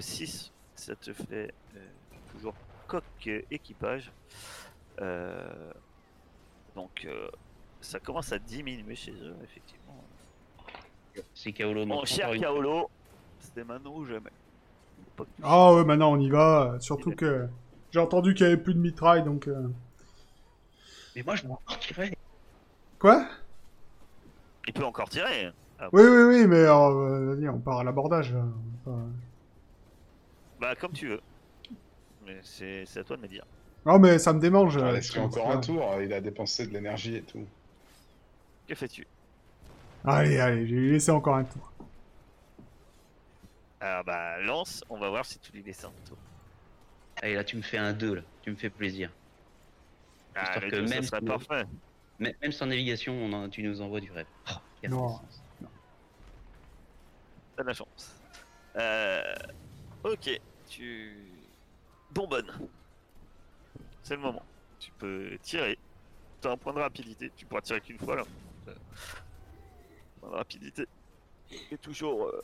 6, ça te fait euh, toujours coq euh, équipage. Euh, donc euh, ça commence à diminuer chez eux, effectivement. C'est Kaolo. Mon cher Kaolo, c'était maintenant ou jamais. Ah ouais, maintenant on y va. euh, Surtout que j'ai entendu qu'il y avait plus de mitraille, donc. euh, Mais moi, je m'en tirer. Quoi? Il peut encore tirer. Ah, Oui, oui, oui, mais euh, vas-y, on part à l'abordage. là. On va pas- Bah comme tu veux. Mais c'est c'est à toi de me dire. Non, mais ça me démange. Ah, euh, je encore un pas. tour, il a dépensé de l'énergie et tout. Que fais-tu? Allez, allez, j'ai laissé encore un tour. Ah bah lance, on va voir si tu lui laisses un tour. Allez, là, tu me fais un 2, là. Tu me fais plaisir. Ah, Histoire le que deux, ça même serait si- parfait. Même, même sans navigation, on en- tu nous envoies du rêve. Oh, Non. Non. T'as de la chance. Euh... Ok, tu bonbonne. C'est le moment. Tu peux tirer. T'as un point de rapidité. Tu pourras tirer qu'une fois là. Euh, Point de rapidité. est toujours euh,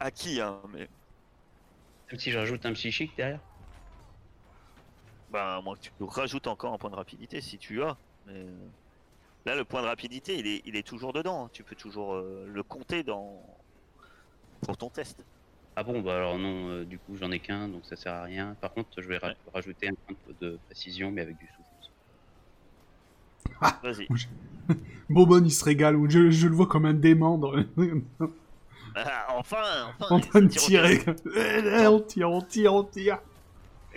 acquis, hein, mais Même si je rajoute un psychique derrière. bah, à moins que tu rajoutes encore un point de rapidité si tu as. Mais là, le point de rapidité, il est, il est toujours dedans. Tu peux toujours euh, le compter dans pour ton test. Ah bon, bah alors non, euh, du coup j'en ai qu'un, donc ça sert à rien. Par contre, je vais ra- Ouais. rajouter un point de précision, mais avec du souffle. Vas-y. Bourbon, il se régale. ou Je, je le vois comme un dément dans le- Ah, enfin, enfin. en il train de tirer. Eh, eh, on tire, on tire, on tire.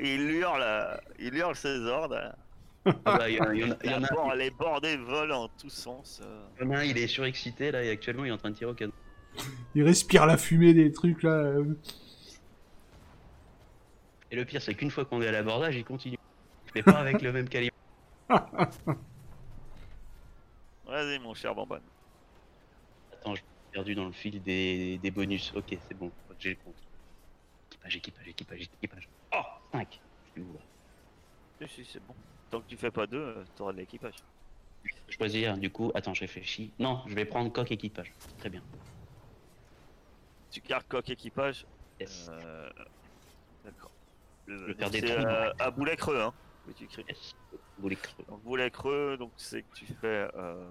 Il hurle, euh, il hurle ses ordres. Ah bah, il y, en a- il y en a- il y en La a- bord- les bordées volent en tous sens. euh. il y en a un, il est surexcité là, et actuellement il est en train de tirer au canon. Il respire la fumée des trucs là. euh. Et le pire, c'est qu'une fois qu'on est à l'abordage, il continue. Mais pas avec le même calibre. Vas-y, mon cher Bambon. Attends, je suis perdu dans le fil des, des bonus. Ok, c'est bon, j'ai le compte. Équipage, équipage, équipage, équipage. Oh 5 Je suis où là? Si, si, c'est bon. Tant que tu fais pas deux, euh, t'auras de l'équipage. Je peux Choisir, du coup, attends, je réfléchis. Non, je vais prendre coq équipage. Très bien. Tu gardes coq équipage. Yes. Euh... D'accord. Le, faire des trous. euh, à boulet creux, hein. que tu crées. Yes. Les creux. Donc boulet creux, donc c'est que tu fais euh,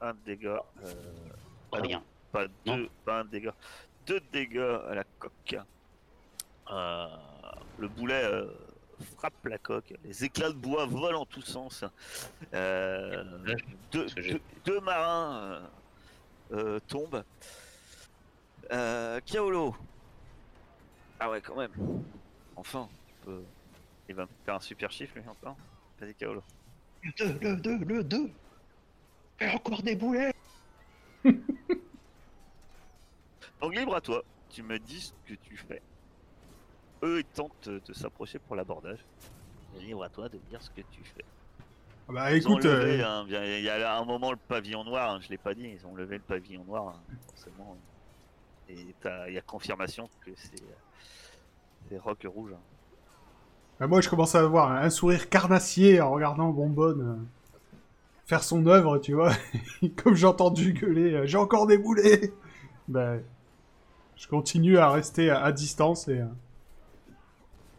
un dégât. Oh, rien. pas Non. deux, pas un dégât. Deux dégâts à la coque. Le boulet frappe la coque. Les éclats de bois volent en tous sens. Euh, deux, deux- deux marins euh, euh, tombent. Euh, Kaolo. Ah ouais, quand même. Enfin, tu peux- il va me faire un super chiffre lui encore. Vas-y, Kaolo. Le 2, le 2, le 2 Fais encore des boulets Donc libre à toi, tu me dis ce que tu fais. Eux, ils tentent de s'approcher pour l'abordage. Libre à toi de dire ce que tu fais. Ah Bah Ils écoute, levé, euh, hein, il y a un moment le pavillon noir, hein, je l'ai pas dit, ils ont levé le pavillon noir, hein, forcément. Et il y a confirmation que c'est c'est rock rouge. hein. bah, moi je commence à avoir un sourire carnassier en regardant Bonbonne euh, faire son œuvre, tu vois. Comme j'ai entendu gueuler, euh, j'ai encore des boulets. Bah, je continue à rester à, à distance et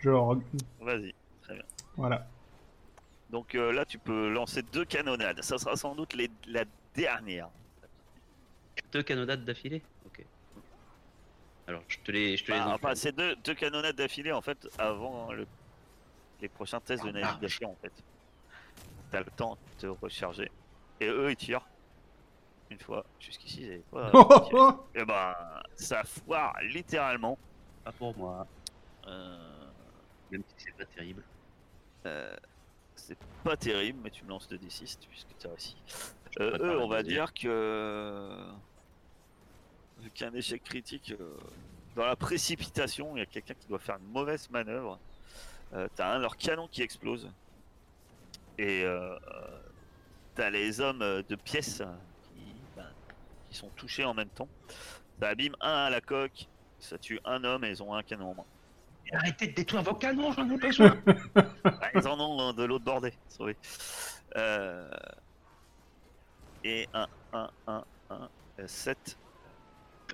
je leur- Vas-y. voilà. Donc euh, là, tu peux lancer deux canonnades. Ça sera sans doute les- la dernière. Deux canonnades d'affilée Ok. Alors, je te les, je te les Bah, c'est deux, deux canonnades d'affilée en fait avant le- les prochains tests de navigation en fait. T'as le temps de te recharger. Et eux ils tirent. Une fois, jusqu'ici ils pas. Et ben ça foire littéralement. Pas pour moi, Euh, même si c'est pas terrible. euh, c'est pas terrible, mais tu me lances 2d6 puisque tu as réussi. Euh, eux, on va dire que. Vu qu'un échec critique, euh, dans la précipitation, il y a quelqu'un qui doit faire une mauvaise manœuvre. Euh, t'as un de leurs canons qui explose. Et euh, euh, t'as les hommes euh, de pièces euh, qui, ben, qui sont touchés en même temps. Ça abîme un à la coque, ça tue un homme et ils ont un canon en main. Arrêtez de détruire vos canons, j'en ai besoin Ah, ils en ont de l'autre bordée. sorry. Euh... Et 1, 1, 1, 1, 7.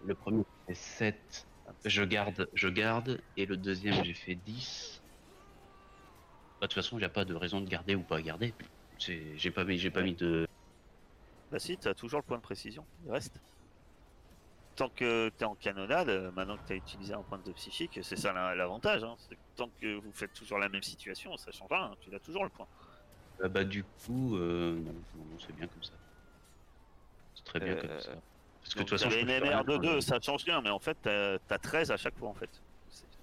Le premier, c'est 7. Je garde, je garde. Et le deuxième, j'ai fait 10. Bah, de toute façon, il n'y a pas de raison de garder ou pas garder. J'ai pas mis, j'ai pas mis de. Bah si, t'as toujours le point de précision, il reste. Tant que t'es en canonnade, euh, maintenant que t'as utilisé un point de psychique, c'est ça la- l'avantage. Hein. Tant que vous faites toujours la même situation, ça change rien, tu as toujours le point. Ah bah, du coup, euh, non, non, non, c'est bien comme ça. C'est très bien Euh, comme ça. Parce que de toute façon, une MR de rien. 2, ça change rien, mais en fait t'as t'as 13 à chaque fois en fait.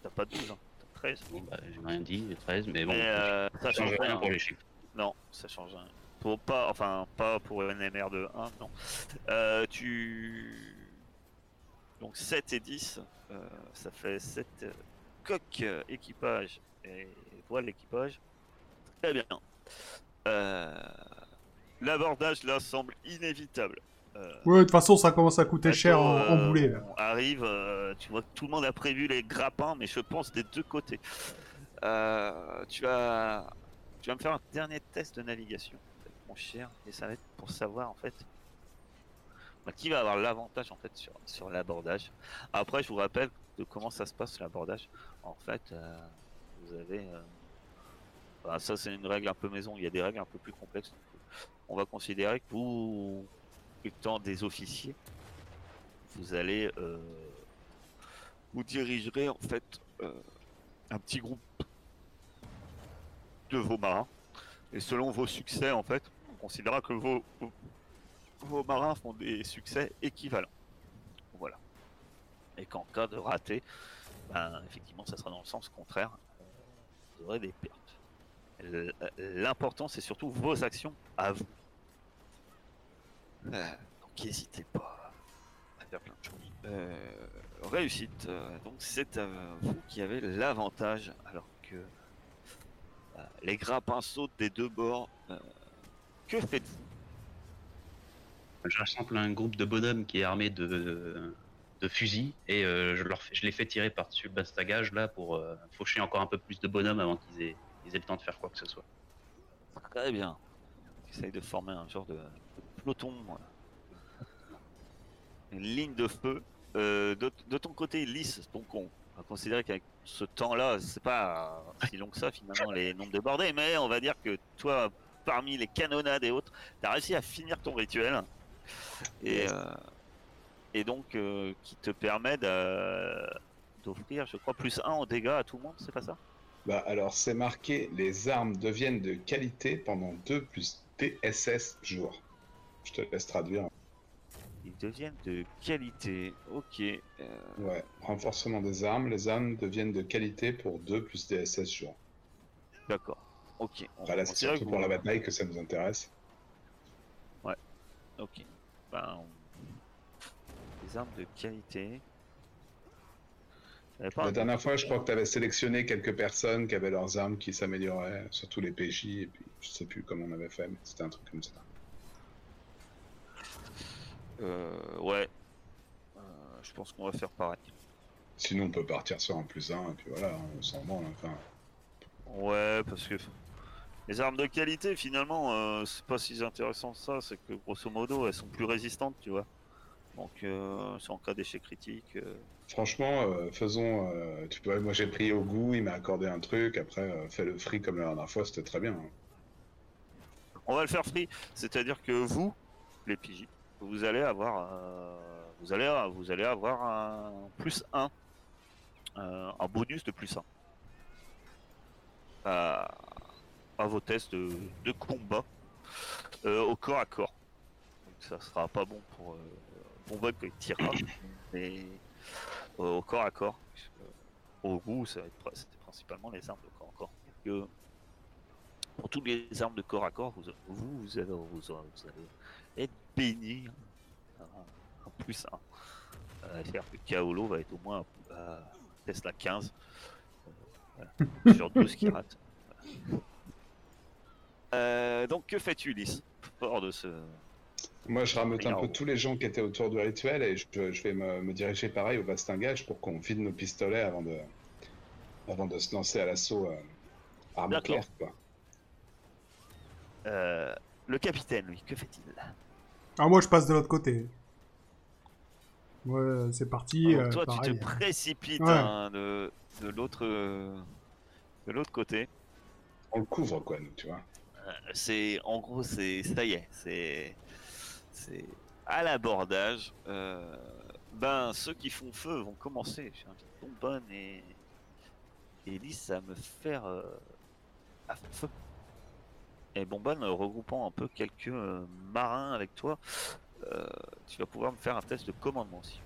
T'as pas 12. Hein. 13. Bon, bah, j'ai rien dit, 13, mais bon, Mais, euh, ça ça change rien rien. pour les chiffres. Non, ça change rien. Pour pas, enfin, pas pour une NMR de 1, non. Euh, tu. Donc 7 et 10, euh, ça fait 7 euh, coques euh, équipage et voile équipage. Très bien. L'abordage là semble inévitable. Ouais, de toute façon, ça commence à coûter cher en, boulet, là. on arrive, tu vois que tout le monde a prévu les grappins, mais je pense des deux côtés. Tu vas, tu vas me faire un dernier test de navigation, mon cher, et ça va être pour savoir en fait qui va avoir l'avantage en fait sur, sur l'abordage. Après, je vous rappelle de comment ça se passe l'abordage. En fait, euh, vous avez, euh, ça c'est une règle un peu maison. Il y a des règles un peu plus complexes. On va considérer que vous étant des officiers, vous allez euh, vous dirigerez en fait un petit groupe de vos marins et selon vos succès en fait on considérera que vos, vos, marins font des succès équivalents. Voilà. Et qu'en cas de raté ben, effectivement ça sera dans le sens contraire. Vous aurez des pertes. L- l'important c'est surtout vos actions à vous. Euh, donc n'hésitez pas à faire plein de choses. Euh, réussite, euh, donc c'est à vous qui avez l'avantage, alors que euh, les grappins sautent des deux bords. Euh, que faites-vous? Je rassemble un groupe de bonhommes qui est armé de, fusils et euh, je, leur fais- je les fais tirer par-dessus le bastagage là pour euh, faucher encore un peu plus de bonhommes avant qu'ils aient, ils aient le temps de faire quoi que ce soit. Très bien. Essaye de former un genre de, peloton. Une ligne de feu. Euh, de, ton côté, lisse, donc on va considérer qu'avec ce temps-là, c'est pas si long que ça finalement les nombres de bordées, mais on va dire que toi, parmi les canonnades et autres, tu as réussi à finir ton rituel. Et, euh, et donc, euh, qui te permet d'offrir, je crois, plus 1 en dégâts à tout le monde, c'est pas ça? Bah alors c'est marqué les armes deviennent de qualité pendant 2 plus TSS jours. Je te laisse traduire. Ils deviennent de qualité. Ok. euh, Ouais, renforcement des armes. Les armes deviennent de qualité pour 2 plus DSS jours. D'accord. Ok. On là, c'est surtout pour vous- la bataille que ça nous intéresse. Ok. Ben, on- Des armes de qualité. La dernière fois, je crois que tu avais sélectionné quelques personnes qui avaient leurs armes qui s'amélioraient, surtout les PJ, et puis je sais plus comment on avait fait, mais c'était un truc comme ça. Euh, ouais. Euh, je pense qu'on va faire pareil. Sinon, on peut partir sur un plus 1, et puis voilà, on s'en branle. Enfin, Ouais, parce que les armes de qualité, finalement, euh, c'est pas si intéressant que ça. C'est que grosso modo, elles sont plus résistantes, tu vois. Donc, euh, c'est en cas d'échec critique. euh, franchement, faisons. tu vois, moi j'ai pris au goût, il m'a accordé un truc, après, fais le free comme la dernière fois, c'était très bien. hein. On va le faire free, c'est-à-dire que vous, les PJ, vous allez avoir, vous allez, vous allez avoir un plus 1, euh, un bonus de plus 1 à, vos tests de, combat euh, au corps à corps. Donc ça sera pas bon pour euh, bon votre tirage, mais euh, au corps à corps. Au goût, c'était principalement les armes de corps à corps. Pour toutes les armes de corps à corps, vous, vous, vous, allez, vous, allez être béni un plus 1. Euh, C'est-à-dire que Kaolo va être au moins à Tesla 15 euh, voilà, sur 12 qui rate. Euh, donc que fais-tu, Ulysse Fort de ce. Moi, je rameute un peu tous les gens qui étaient autour du rituel, et je, je vais me, me diriger pareil au bastingage pour qu'on vide nos pistolets avant de, avant de se lancer à l'assaut euh, arme claire, quoi. Euh, le capitaine, lui, que fait-il? Ah, moi, je passe de l'autre côté. Ouais, c'est parti. Donc, euh, Toi, pareil. tu te précipites Ouais. hein, de, de l'autre euh, de l'autre côté. On le couvre, quoi, nous, tu vois. C'est en gros, c'est ça y est, c'est c'est à l'abordage. euh, ben ceux qui font feu vont commencer. J'invite Bonbonne et et Lys à me faire euh, à feu. Et Bonbonne, euh, regroupant un peu quelques euh, marins avec toi, tu vas pouvoir me faire un test de commandement aussi.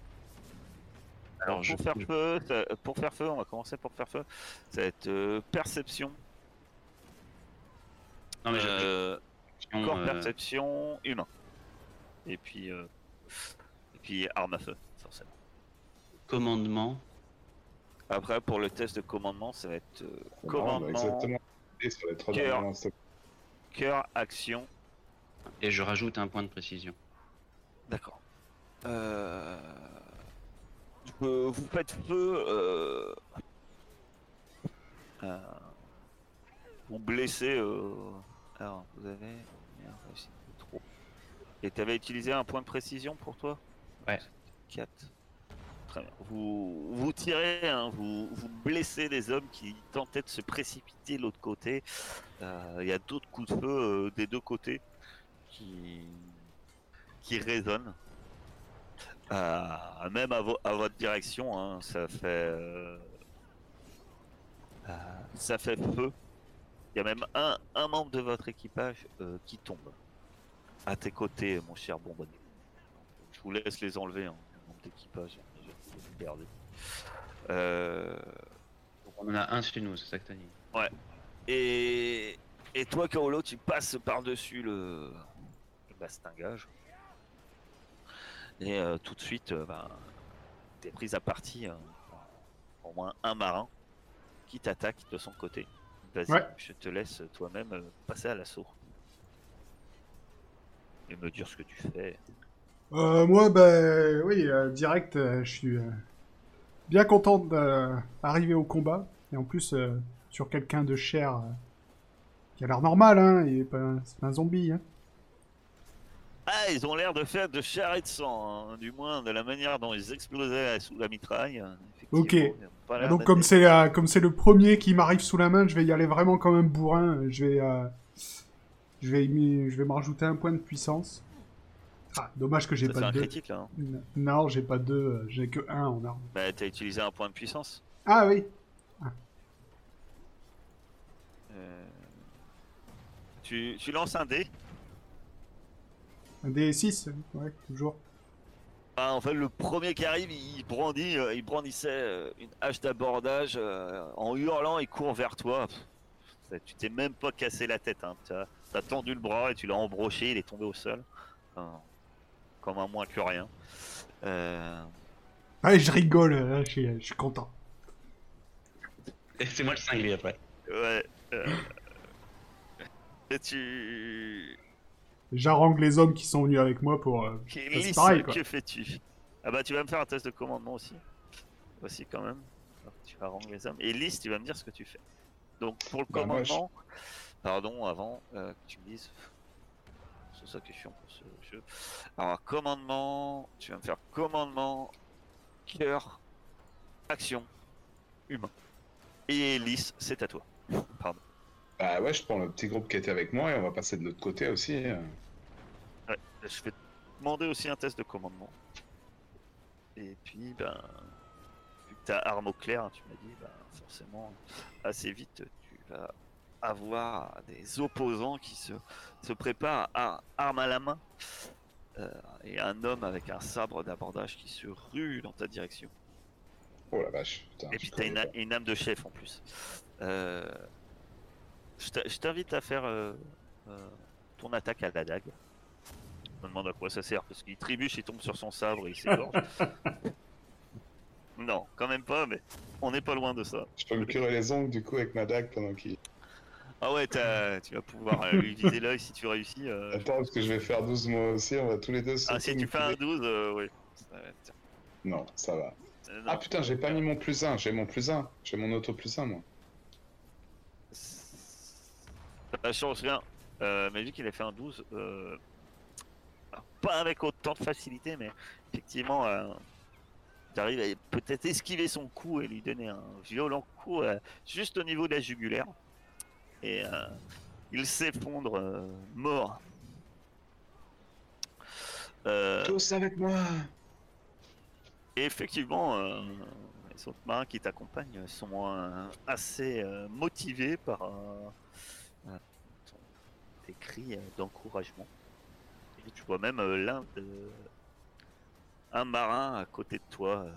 Alors, pour je- faire feu, ça- pour faire feu, on va commencer pour faire feu. Ça va être perception, Non, mais j'ai- euh, j'ai- corps euh, perception, humain. Et puis, euh, et puis arme à feu, forcément. commandement. Après, pour le test de commandement, ça va être euh, bah, commandement, exactement. Cœur. cœur, action. Et je rajoute un point de précision. D'accord. Euh... euh, vous faites feu. Euh... euh, Vous blessez. Alors, vous avez. Merde, c'est trop. Et tu avais utilisé un point de précision pour toi Ouais. 4. Très bien. Vous, vous tirez, hein, vous, vous blessez des hommes qui tentaient de se précipiter de l'autre côté. Euh, Il y a d'autres coups de feu euh, des deux côtés qui, qui résonnent. Euh, même à, vo- à votre direction, hein, ça fait ça fait feu. Il y a même un, un membre de votre équipage euh, qui tombe à tes côtés, mon cher bonbonnier. Je vous laisse les enlever, hein, le membre d'équipage. hein. Euh, Donc, on en a un chez nous, c'est ça que t'as dit. et, et toi, Kaolo, tu passes par-dessus le, le bastingage. Et euh, tout de suite, ben, t'es prise à partie. euh, au moins un marin qui t'attaque de son côté. Vas-y, Ouais. je te laisse toi-même euh, passer à l'assaut. Et me dire ce que tu fais. Euh, moi, ben oui, euh, direct, euh, je suis euh, bien content d'arriver au combat. Et en plus, euh, sur quelqu'un de cher euh, qui a l'air normal, hein, et c'est pas un zombie. Hein. Ah, ils ont l'air de faire de chair et de sang, hein, du moins de la manière dont ils explosaient sous la mitraille. hein, Ok. Donc comme c'est euh, comme c'est le premier qui m'arrive sous la main, je vais y aller vraiment comme un bourrin. Je vais euh, je vais je vais me rajouter un point de puissance. Ah, dommage que j'ai pas de deux. critique là. hein. Non, j'ai pas deux, euh, j'ai que un en arme. Bah, t'as utilisé un point de puissance. Ah oui. Euh, Tu, tu lances un dé. Un D6, ouais, toujours. Ah, en fait, le premier qui arrive, il brandit, euh, il brandissait euh, une hache d'abordage euh, en hurlant, il court vers toi. Pff, ça, tu t'es même pas cassé la tête. Hein. Tu as, tendu le bras et tu l'as embroché, il est tombé au sol. Enfin, comme un moins que rien. Euh, Ouais, je rigole, là, je suis, je suis content. Et c'est moi le cinglé après. ouais. euh, et tu. J'arrange les hommes qui sont venus avec moi pour. euh, pareil, quoi. que fais-tu? Ah bah tu vas me faire un test de commandement aussi. Aussi quand même. Alors, tu vas rendre les hommes. Et Lys, tu vas me dire ce que tu fais. Donc pour le Bah, moi, je- commandement, pardon, avant euh, que tu me dises. C'est ça qui est chiant pour ce jeu. Alors commandement, tu vas me faire commandement, cœur, action, humain. Et Lys, c'est à toi. Pardon. Bah ouais, je prends le petit groupe qui était avec moi et on va passer de l'autre côté aussi. Je vais te demander aussi un test de commandement. Et puis, ben, vu que tu as arme au clair, hein, tu m'as dit, ben, forcément, assez vite, tu vas avoir des opposants qui se, se préparent à arme à la main. Euh, et un homme avec un sabre d'abordage qui se rue dans ta direction. Oh la vache. Putain, Et puis t'as une, une âme de chef en plus. Euh, je t'invite à faire euh, ton attaque à la dague. Je me demande à quoi ça sert parce qu'il trébuche, il tombe sur son sabre et il s'égorge. non, quand même pas, mais on n'est pas loin de ça. Je peux me curer les ongles du coup avec ma dague pendant qu'il. Ah ouais, t'as- tu vas pouvoir euh, lui viser l'œil si tu réussis. euh, Attends, parce que je vais faire 12 moi aussi, on va tous les deux Ah, si tu fais un curer. 12, euh, oui. Ça va être- Non, ça va. euh, non. Ah putain, j'ai pas mis mon plus 1, j'ai mon plus 1. J'ai mon auto plus 1 moi. Ça change rien. Euh, mais vu qu'il a fait un 12, euh, alors, pas avec autant de facilité, mais effectivement, euh, j'arrive à peut-être esquiver son coup et lui donner un violent coup euh, juste au niveau de la jugulaire. Et euh, il s'effondre mort. Tous avec moi et effectivement, euh, les autres marins qui t'accompagnent sont euh, assez euh, motivés par tes cris d'encouragement. Tu vois même euh, l'un de... un marin à côté de toi euh,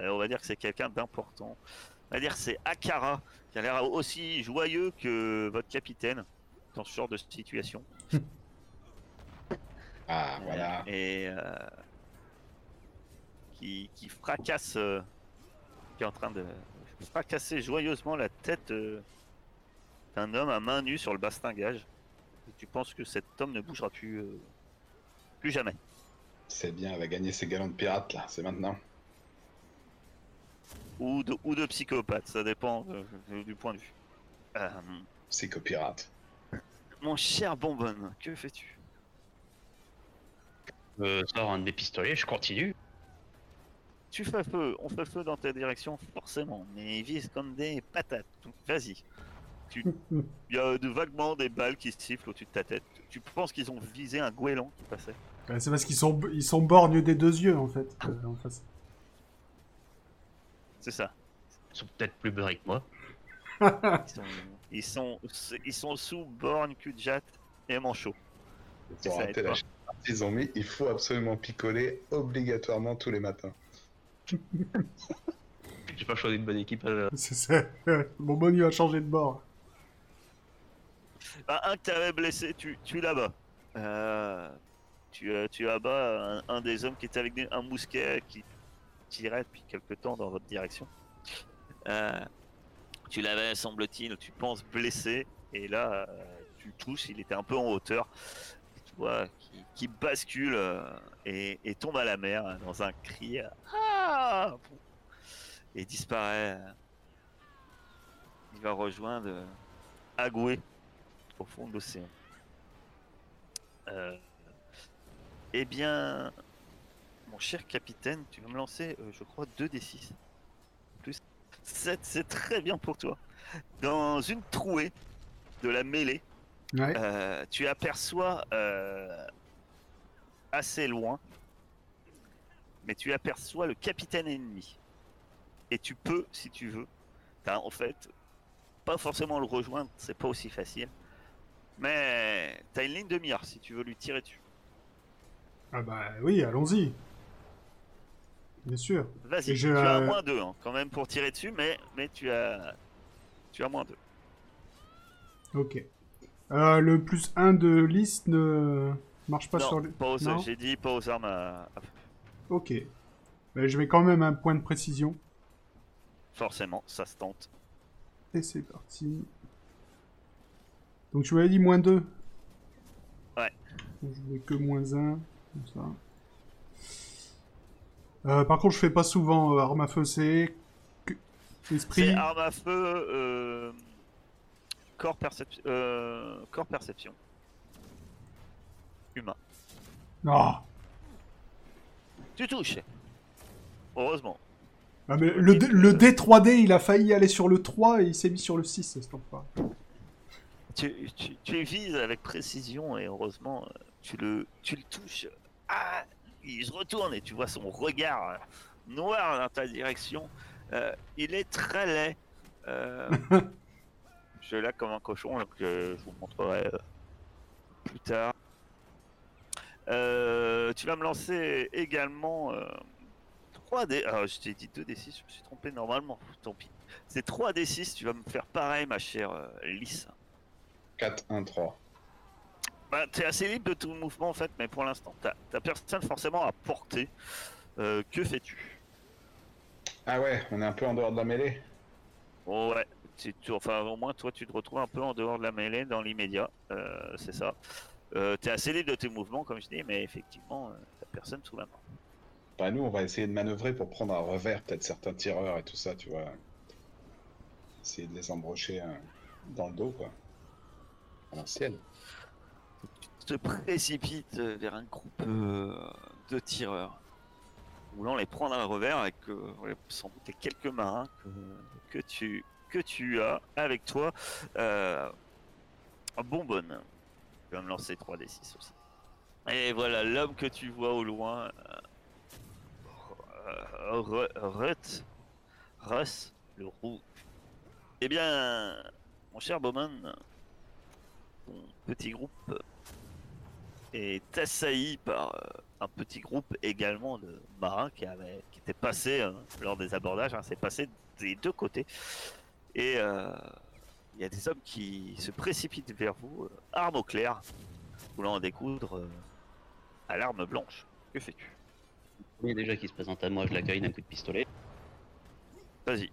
Euh, on va dire que c'est quelqu'un d'important. On va dire que c'est Akara, qui a l'air aussi joyeux que votre capitaine dans ce genre de situation. Ah, voilà. Et euh, qui, qui fracasse, euh, qui est en train de fracasser joyeusement la tête euh, d'un homme à main nue sur le bastingage. Et tu penses que cet homme ne bougera plus, euh, plus jamais. C'est bien, elle va gagner ses galons de pirate là, c'est maintenant. Ou de, ou de psychopathe, ça dépend euh, du point de vue. Euh, Psychopirate. mon cher Bonbonne, que fais-tu? Je sors un de mes pistolets, je continue. Tu fais feu, on fait feu dans ta direction forcément, mais ils visent comme des patates. Donc vas-y. Tu... Il y a de vaguement des balles qui sifflent au-dessus de ta tête. Tu penses qu'ils ont visé un goéland qui passait? Ouais, C'est parce qu'ils sont, ils sont borgnes des deux yeux, en fait. euh, en face. C'est ça. Ils sont peut-être plus beurrés que moi. Ils sont, ils sont, ils sont sous borgne, cul de jatte et manchot. Ils ont la Ils mis, il faut absolument picoler obligatoirement tous les matins. J'ai pas choisi de bonne équipe. C'est ça. Bon, bon, il va changer de bord. Ah, un que t'avais blessé, tu, tu là-bas. Euh, tu, euh, tu abats un, des hommes qui était avec un mousquet qui tirait depuis quelque temps dans votre direction. Euh, tu l'avais, semble-t-il, tu penses blessé, et là, euh, tu touches, il était un peu en hauteur. Tu vois qui, bascule et, tombe à la mer dans un cri. Ah et disparaît. Il va rejoindre Agoué au fond de l'océan. Euh, eh bien, mon cher capitaine, tu vas me lancer, euh, je crois, 2d6. Plus 7, c'est très bien pour toi. Dans une trouée de la mêlée, Ouais. euh, tu aperçois euh, assez loin, mais tu aperçois le capitaine ennemi. Et tu peux, si tu veux, en fait pas forcément le rejoindre, c'est pas aussi facile. Mais t'as une ligne de mire si tu veux lui tirer dessus. Ah bah oui, allons-y. Bien sûr. Vas-y, tu as euh, moins 2 quand même pour tirer dessus, mais, mais tu as tu as moins 2. Ok. Euh, le plus 1 de liste ne marche pas sur les... pas aux- Non j'ai dit pas aux armes à- Ok. Mais je mets quand même un point de précision. Forcément, ça se tente. Et c'est parti. Donc tu m'avais dit moins 2 Ouais. Donc, je mets que moins 1. Comme ça. Euh, par contre, je fais pas souvent euh, arme à feu, c'est... Esprit... C'est arme à feu, euh, corps, percep- euh, corps perception. Humain. Ah Tu touches. Heureusement. Ah, mais le, D- le D3D, il a failli aller sur le 3 et il s'est mis sur le 6, c'est pas. Tu, tu, tu vises avec précision et heureusement, tu le, tu le touches. Ah, il se retourne et tu vois son regard euh, noir dans ta direction. Euh, il est très laid. Euh, je l'ai comme un cochon, donc euh, je vous montrerai plus tard. Euh, tu vas me lancer également euh, 3D. Alors, je t'ai dit 2D6, je me suis trompé normalement. Tant pis. C'est 3D6, tu vas me faire pareil, ma chère euh, Lys. 4, 1, 3. Bah, t'es assez libre de tout mouvement en fait, mais pour l'instant, t'as personne forcément à porter. Euh, que fais-tu? Ah ouais, on est un peu en dehors de la mêlée. Oh, Ouais, tu- tu- enfin au moins toi tu te retrouves un peu en dehors de la mêlée dans l'immédiat, euh, c'est ça. Euh, t'es assez libre de tes mouvements comme je dis, mais effectivement, t'as personne sous la main. Bah nous, on va essayer de manœuvrer pour prendre un revers, peut-être certains tireurs et tout ça, tu vois. Essayer de les embrocher dans le dos, quoi. À l'ancienne. Précipites euh, vers un groupe euh, de tireurs, voulant les prendre à revers avec euh, sans doute les quelques marins que, tu que tu as avec toi. Euh, bonbonne. Tu vas me lancer 3d6 aussi. Et voilà l'homme que tu vois au loin. euh, Ru- Rut, Russ, le roux. Eh bien, mon cher Bowman, ton petit groupe est assailli par euh, un petit groupe également de marins qui, avait, qui étaient passés euh, lors des abordages, hein, c'est passé des deux côtés. Et euh, il y a des hommes qui se précipitent vers vous, euh, arme au clair, voulant en découdre à l'arme blanche. Que fais-tu? Il y a déjà qui se présente à moi, je l'accueille d'un coup de pistolet. Vas-y.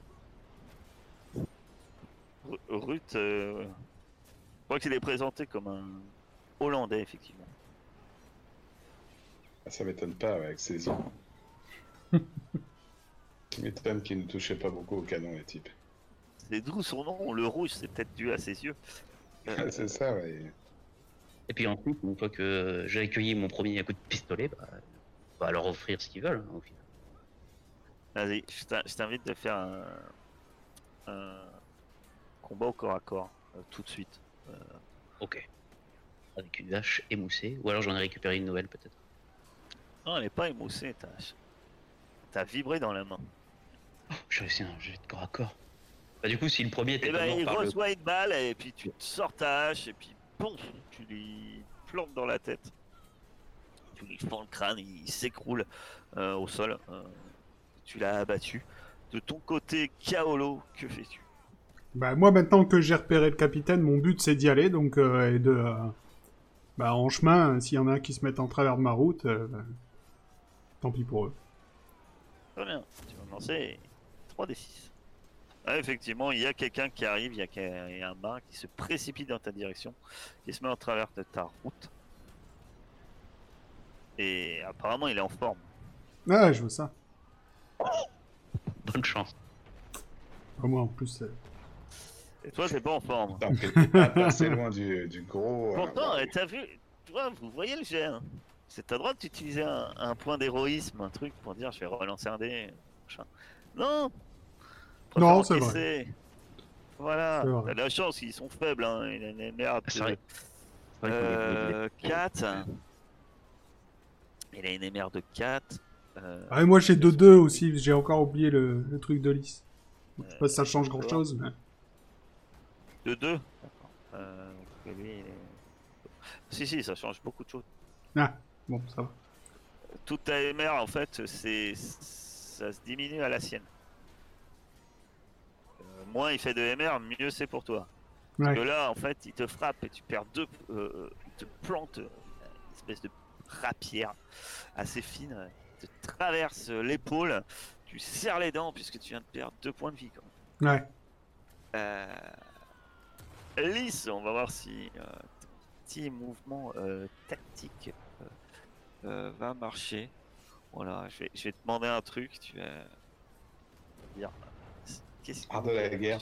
Ru- Ruth, euh, je crois qu'il est présenté comme un Hollandais, effectivement. Ah, Ça m'étonne pas, ouais, avec ses yeux. Ça m'étonne qu'il ne touchait pas beaucoup au canon, les types. C'est d'où son nom, le rouge, c'est peut-être dû à ses yeux. Euh, c'est ça, ouais. Et puis ensuite, une fois que j'ai accueilli mon premier coup de pistolet, bah, on va leur offrir ce qu'ils veulent hein, au final. Vas-y, je t'in- je t'invite de faire un, un combat au corps à corps, euh, tout de suite. Ok. Avec une hache émoussée, ou alors j'en ai récupéré une nouvelle peut-être. Non, elle n'est pas émoussée, t'as t'as vibré dans la main. J'ai réussi un jet de corps à corps. Bah du coup, si le premier était Et pas ben, mort il le... reçoit une balle, et puis tu te sors ta hache, et puis bon, tu lui plantes dans la tête. Tu lui fends le crâne, il s'écroule euh, au sol. euh, tu l'as abattu. De ton côté, Kaolo, que fais-tu? Bah, moi, maintenant que j'ai repéré le capitaine, mon but c'est d'y aller, donc, euh, et de. euh, bah, en chemin, s'il y en a qui se mettent en travers de ma route, euh, bah, tant pis pour eux. Très bien, tu vas me lancer 3d6. Ah, effectivement, il y a quelqu'un qui arrive, il y a qu'un- il y a un marin qui se précipite dans ta direction, qui se met en travers de ta route. Et apparemment, il est en forme. Ah, je veux ça. Bonne chance. Au moins, en plus, euh, Et toi, t'es pas en forme. T'es pas assez loin du, du gros. euh, Pourtant, euh, t'as vu, tu vois, vous voyez le jet. C'est ta droit d'utiliser un, un point d'héroïsme, un truc pour dire je vais relancer un dé. machin. Non Non, c'est vrai. Voilà, C'est vrai. t'as de la chance, ils sont faibles, hein. il a une merde. C'est vrai. Euh, 4. Il a une MR de 4. Euh, Ah, et moi j'ai 2-2 aussi, j'ai encore oublié le, le truc de lys. Je sais pas si ça change grand chose, mais. de 2. D'accord. Euh, donc lui, il est- Si, si, ça change beaucoup de choses. Ah, bon, ça va. Toute ta MR, en fait, c'est ça se diminue à la sienne. Euh, moins il fait de MR, mieux c'est pour toi. Parce que là, en fait, il te frappe et tu perds deux. euh, il te plante une espèce de rapière assez fine, euh, te traverse l'épaule, tu serres les dents puisque tu viens de perdre deux points de vie. Quand même. Ouais. Euh... Lys, on va voir si euh, petit mouvement tactique euh, euh, va marcher. Voilà, je vais, je vais te demander un truc, tu vas dire. Qu'est-ce que de la guerre.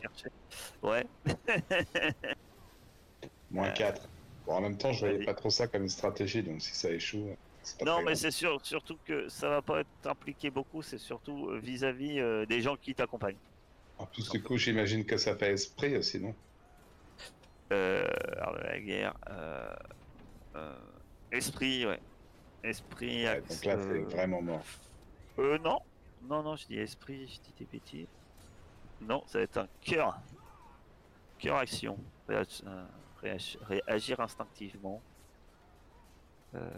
Ouais. Moins Euh, 4. Bon, en même temps, je voyais pas trop ça comme une stratégie, donc si ça échoue. pas Non, mais c'est sûr, surtout que ça va pas être impliqué beaucoup, c'est surtout euh, vis-à-vis euh, des gens qui t'accompagnent. En plus, du coup, j'imagine que ça fait esprit aussi, non? Euh, art de la guerre. euh, euh, esprit, ouais. Esprit, Ouais, axe, Donc là, c'est euh, vraiment mort. Euh, non. Non, non, je dis esprit, je dis des bêtises. Non, ça va être un cœur. Cœur action. Réag- euh, réag- réagir instinctivement. Euh,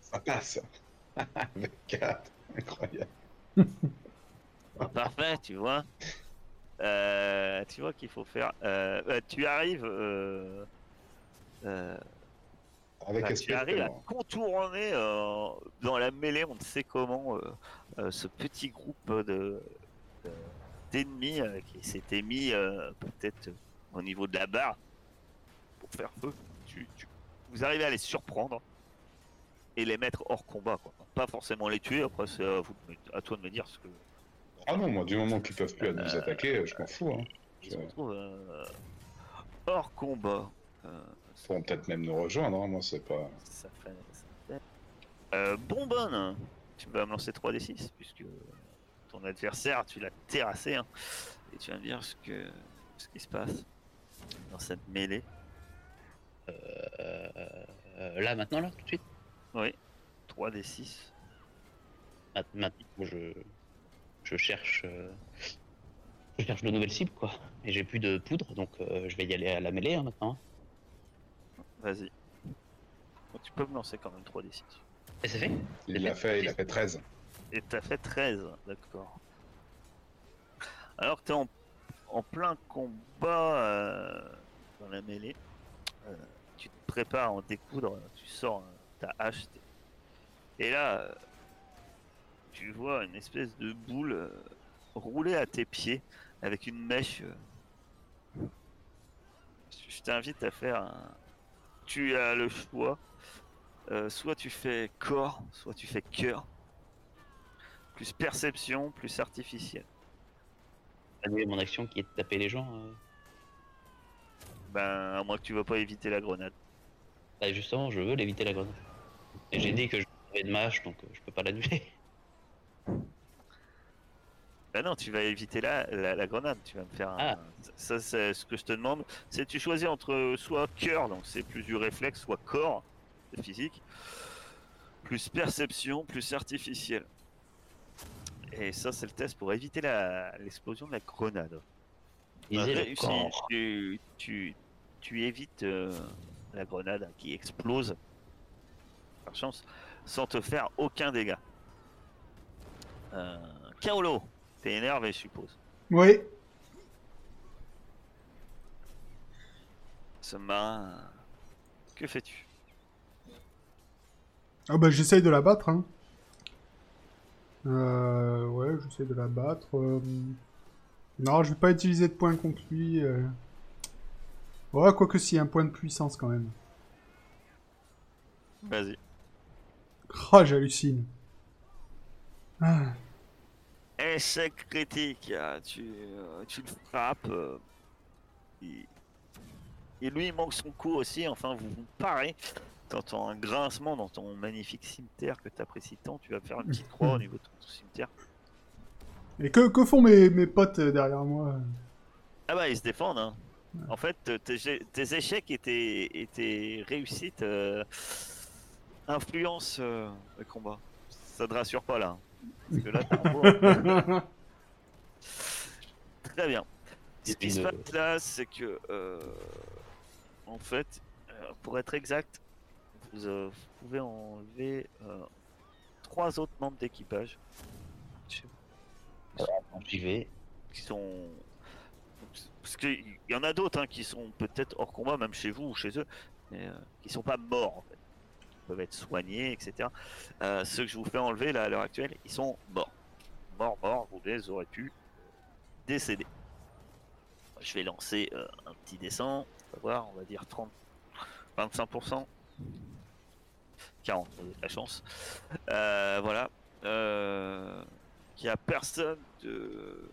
Ça passe. Avec 4. Incroyable. parfait, tu vois. Euh, tu vois qu'il faut faire. euh, tu arrives. Avec bah, tu esprit. arrives à contourner euh, dans la mêlée, on ne sait comment, euh, euh, ce petit groupe de de- d'ennemis qui s'était mis peut-être au niveau de la barre pour faire feu. Tu, tu- vous arrivez à les surprendre et les mettre hors combat. Quoi. Pas forcément les tuer, après c'est à, vous toi de me dire ce que Ah non, moi, du moment qu'ils peuvent plus nous attaquer, je m'en fous. Hein. ils se retrouvent hors combat. Euh, pourront peut-être même nous rejoindre, hein, moi, c'est pas. Ça Euh, bonbonne, tu vas me lancer 3d6 puisque ton adversaire, tu l'as terrassé. hein, et tu vas me dire ce, que, ce qui se passe dans cette mêlée. Euh, euh, là, maintenant, là, tout de suite? Oui, 3d6. Ma- Maintenant, je, je cherche... euh, Je cherche de nouvelles cibles, quoi. Et j'ai plus de poudre, donc euh, je vais y aller à la mêlée, hein, maintenant. Vas-y. Donc, tu peux me lancer quand même 3d6. Et c'est fait Il l'a fait, il a fait 13. Et t'as fait 13, d'accord. Alors que t'es en, en plein combat euh, dans la mêlée, euh, tu te prépares à en découdre, tu sors euh, ta hache, et là, tu vois une espèce de boule euh, rouler à tes pieds avec une mèche. euh. Je je t'invite à faire un... Tu as le choix. Euh, soit tu fais corps, soit tu fais cœur plus perception, plus artificiel. Annuler mon action qui est de taper les gens. euh. Ben, à moins que tu vas pas éviter la grenade. Bah, justement, je veux l'éviter la grenade. Et j'ai dit que je avais de mâche, donc euh, je peux pas l'annuler. Ben non, tu vas éviter la, la, la grenade. Tu vas me faire. un- Ah. Ça, c'est ce que je te demande. C'est tu choisis entre soit cœur, donc c'est plus du réflexe, soit corps, physique, plus perception, plus artificiel. Et ça, c'est le test pour éviter la- l'explosion de la grenade. Tu, tu évites euh, la grenade qui explose, par chance, sans te faire aucun dégât. Euh, Kaolo, t'es énervé, je suppose. Oui. Ce marin, que fais-tu? Ah bah j'essaye de la battre. Hein. Euh, ouais, j'essaye de la battre. euh. Non, je vais pas utiliser de points contre lui. euh. Ouais, quoique si, un point de puissance quand même. Vas-y. Ah, j'hallucine. Ah. Échec critique, ah, tu, euh, tu le frappes. euh, Et lui, il manque son coup aussi. Enfin, vous vous parez. T'entends un grincement dans ton magnifique cimetière que t'apprécies tant. Tu vas faire une petite croix au niveau de ton cimetière. Et que, que font mes, mes potes euh, derrière moi Ah bah ils se défendent. Hein. En fait, euh, tes, échecs et tes, et tes réussites euh, influencent euh, le combat. Ça te rassure pas là. Parce que là, t'as un beau- Très bien. Ce qui se passe là, c'est que, euh, en fait, euh, pour être exact, vous, euh, vous pouvez enlever euh, trois autres membres d'équipage. Chez vous. J'y vais. qui sont parce qu'il y en a d'autres hein, qui sont peut-être hors combat même chez vous ou chez eux mais euh, qui sont pas morts en fait peuvent être soignés etc Euh, ceux que je vous fais enlever là à l'heure actuelle ils sont morts. Morts morts vous les aurez pu décéder. Je vais lancer euh, un petit dessin. On va voir on va dire 30 25% 40 vous avez de la chance. Euh, voilà. Euh, qu'il y a personne de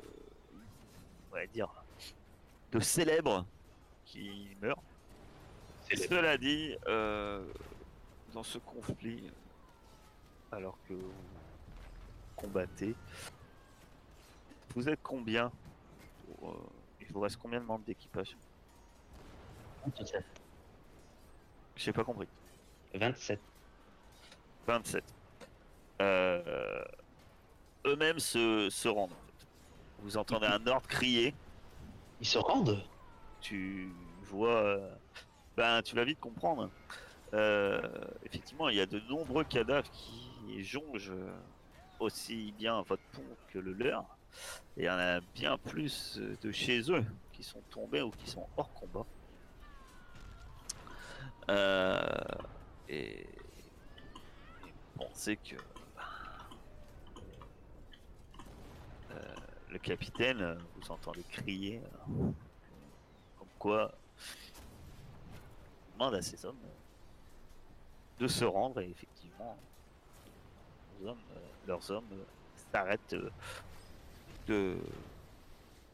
on va dire de célèbre qui meurt. Célèbre. Cela dit, euh, dans ce conflit, alors que vous combattez, vous êtes combien pour, euh, Il vous reste combien de membres d'équipage? 27. J'ai pas compris. 27. 27. Euh, Eux-mêmes se, se rendent. Vous entendez un ordre crier. Ils se rendent? Tu vois, euh, ben tu vas vite comprendre. Euh, effectivement, il y a de nombreux cadavres qui jongent euh, aussi bien votre pont que le leur. Et il y en a bien plus de chez eux qui sont tombés ou qui sont hors combat. Euh, et, et pensez que le capitaine, vous entendez crier. comme quoi demande à ces hommes de se rendre et effectivement leurs hommes, euh, euh, s'arrêtent euh, de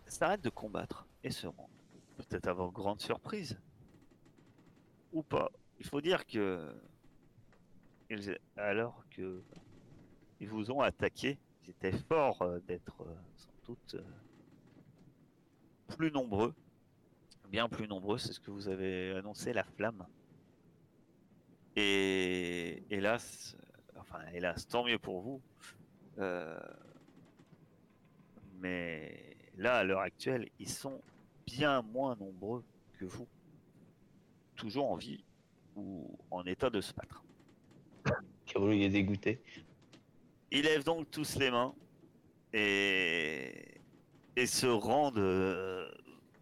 s'arrêtent de combattre et se rendent. Peut-être à votre grande surprise. Ou pas. Il faut dire que alors que ils vous ont attaqué, ils étaient forts d'être sans doute plus nombreux bien plus nombreux, c'est ce que vous avez annoncé, la flamme. Et hélas, enfin hélas, tant mieux pour vous. Euh, mais là, à l'heure actuelle, ils sont bien moins nombreux que vous. Toujours en vie ou en état de se battre. Il est dégoûté. Ils lèvent donc tous les mains et, et se rendent. euh,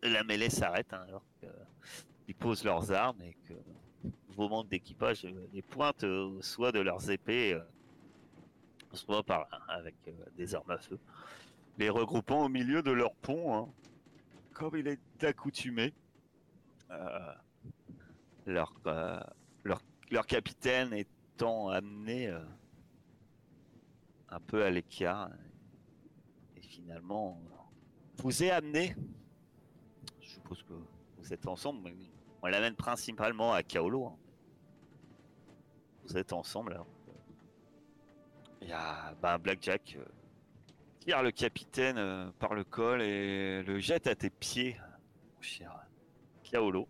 La mêlée s'arrête hein, alors qu'ils posent leurs armes et que vos membres d'équipage euh, les pointent euh, soit de leurs épées, euh, soit par avec des armes à feu, les regroupant au milieu de leur pont, hein, comme il est accoutumé. Euh, leur, leur, leur capitaine étant amené un peu à l'écart. Et finalement, vous est amené. Je suppose que vous êtes ensemble, mais on l'amène principalement à Kaolo. hein. Vous ensemble. alors. Il y a bah, Blackjack euh, tire le capitaine euh, par le col et le jette à tes pieds, mon cher Kaolo.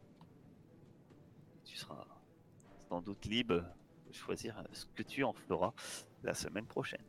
Tu seras sans doute libre de choisir ce que tu en feras la semaine prochaine.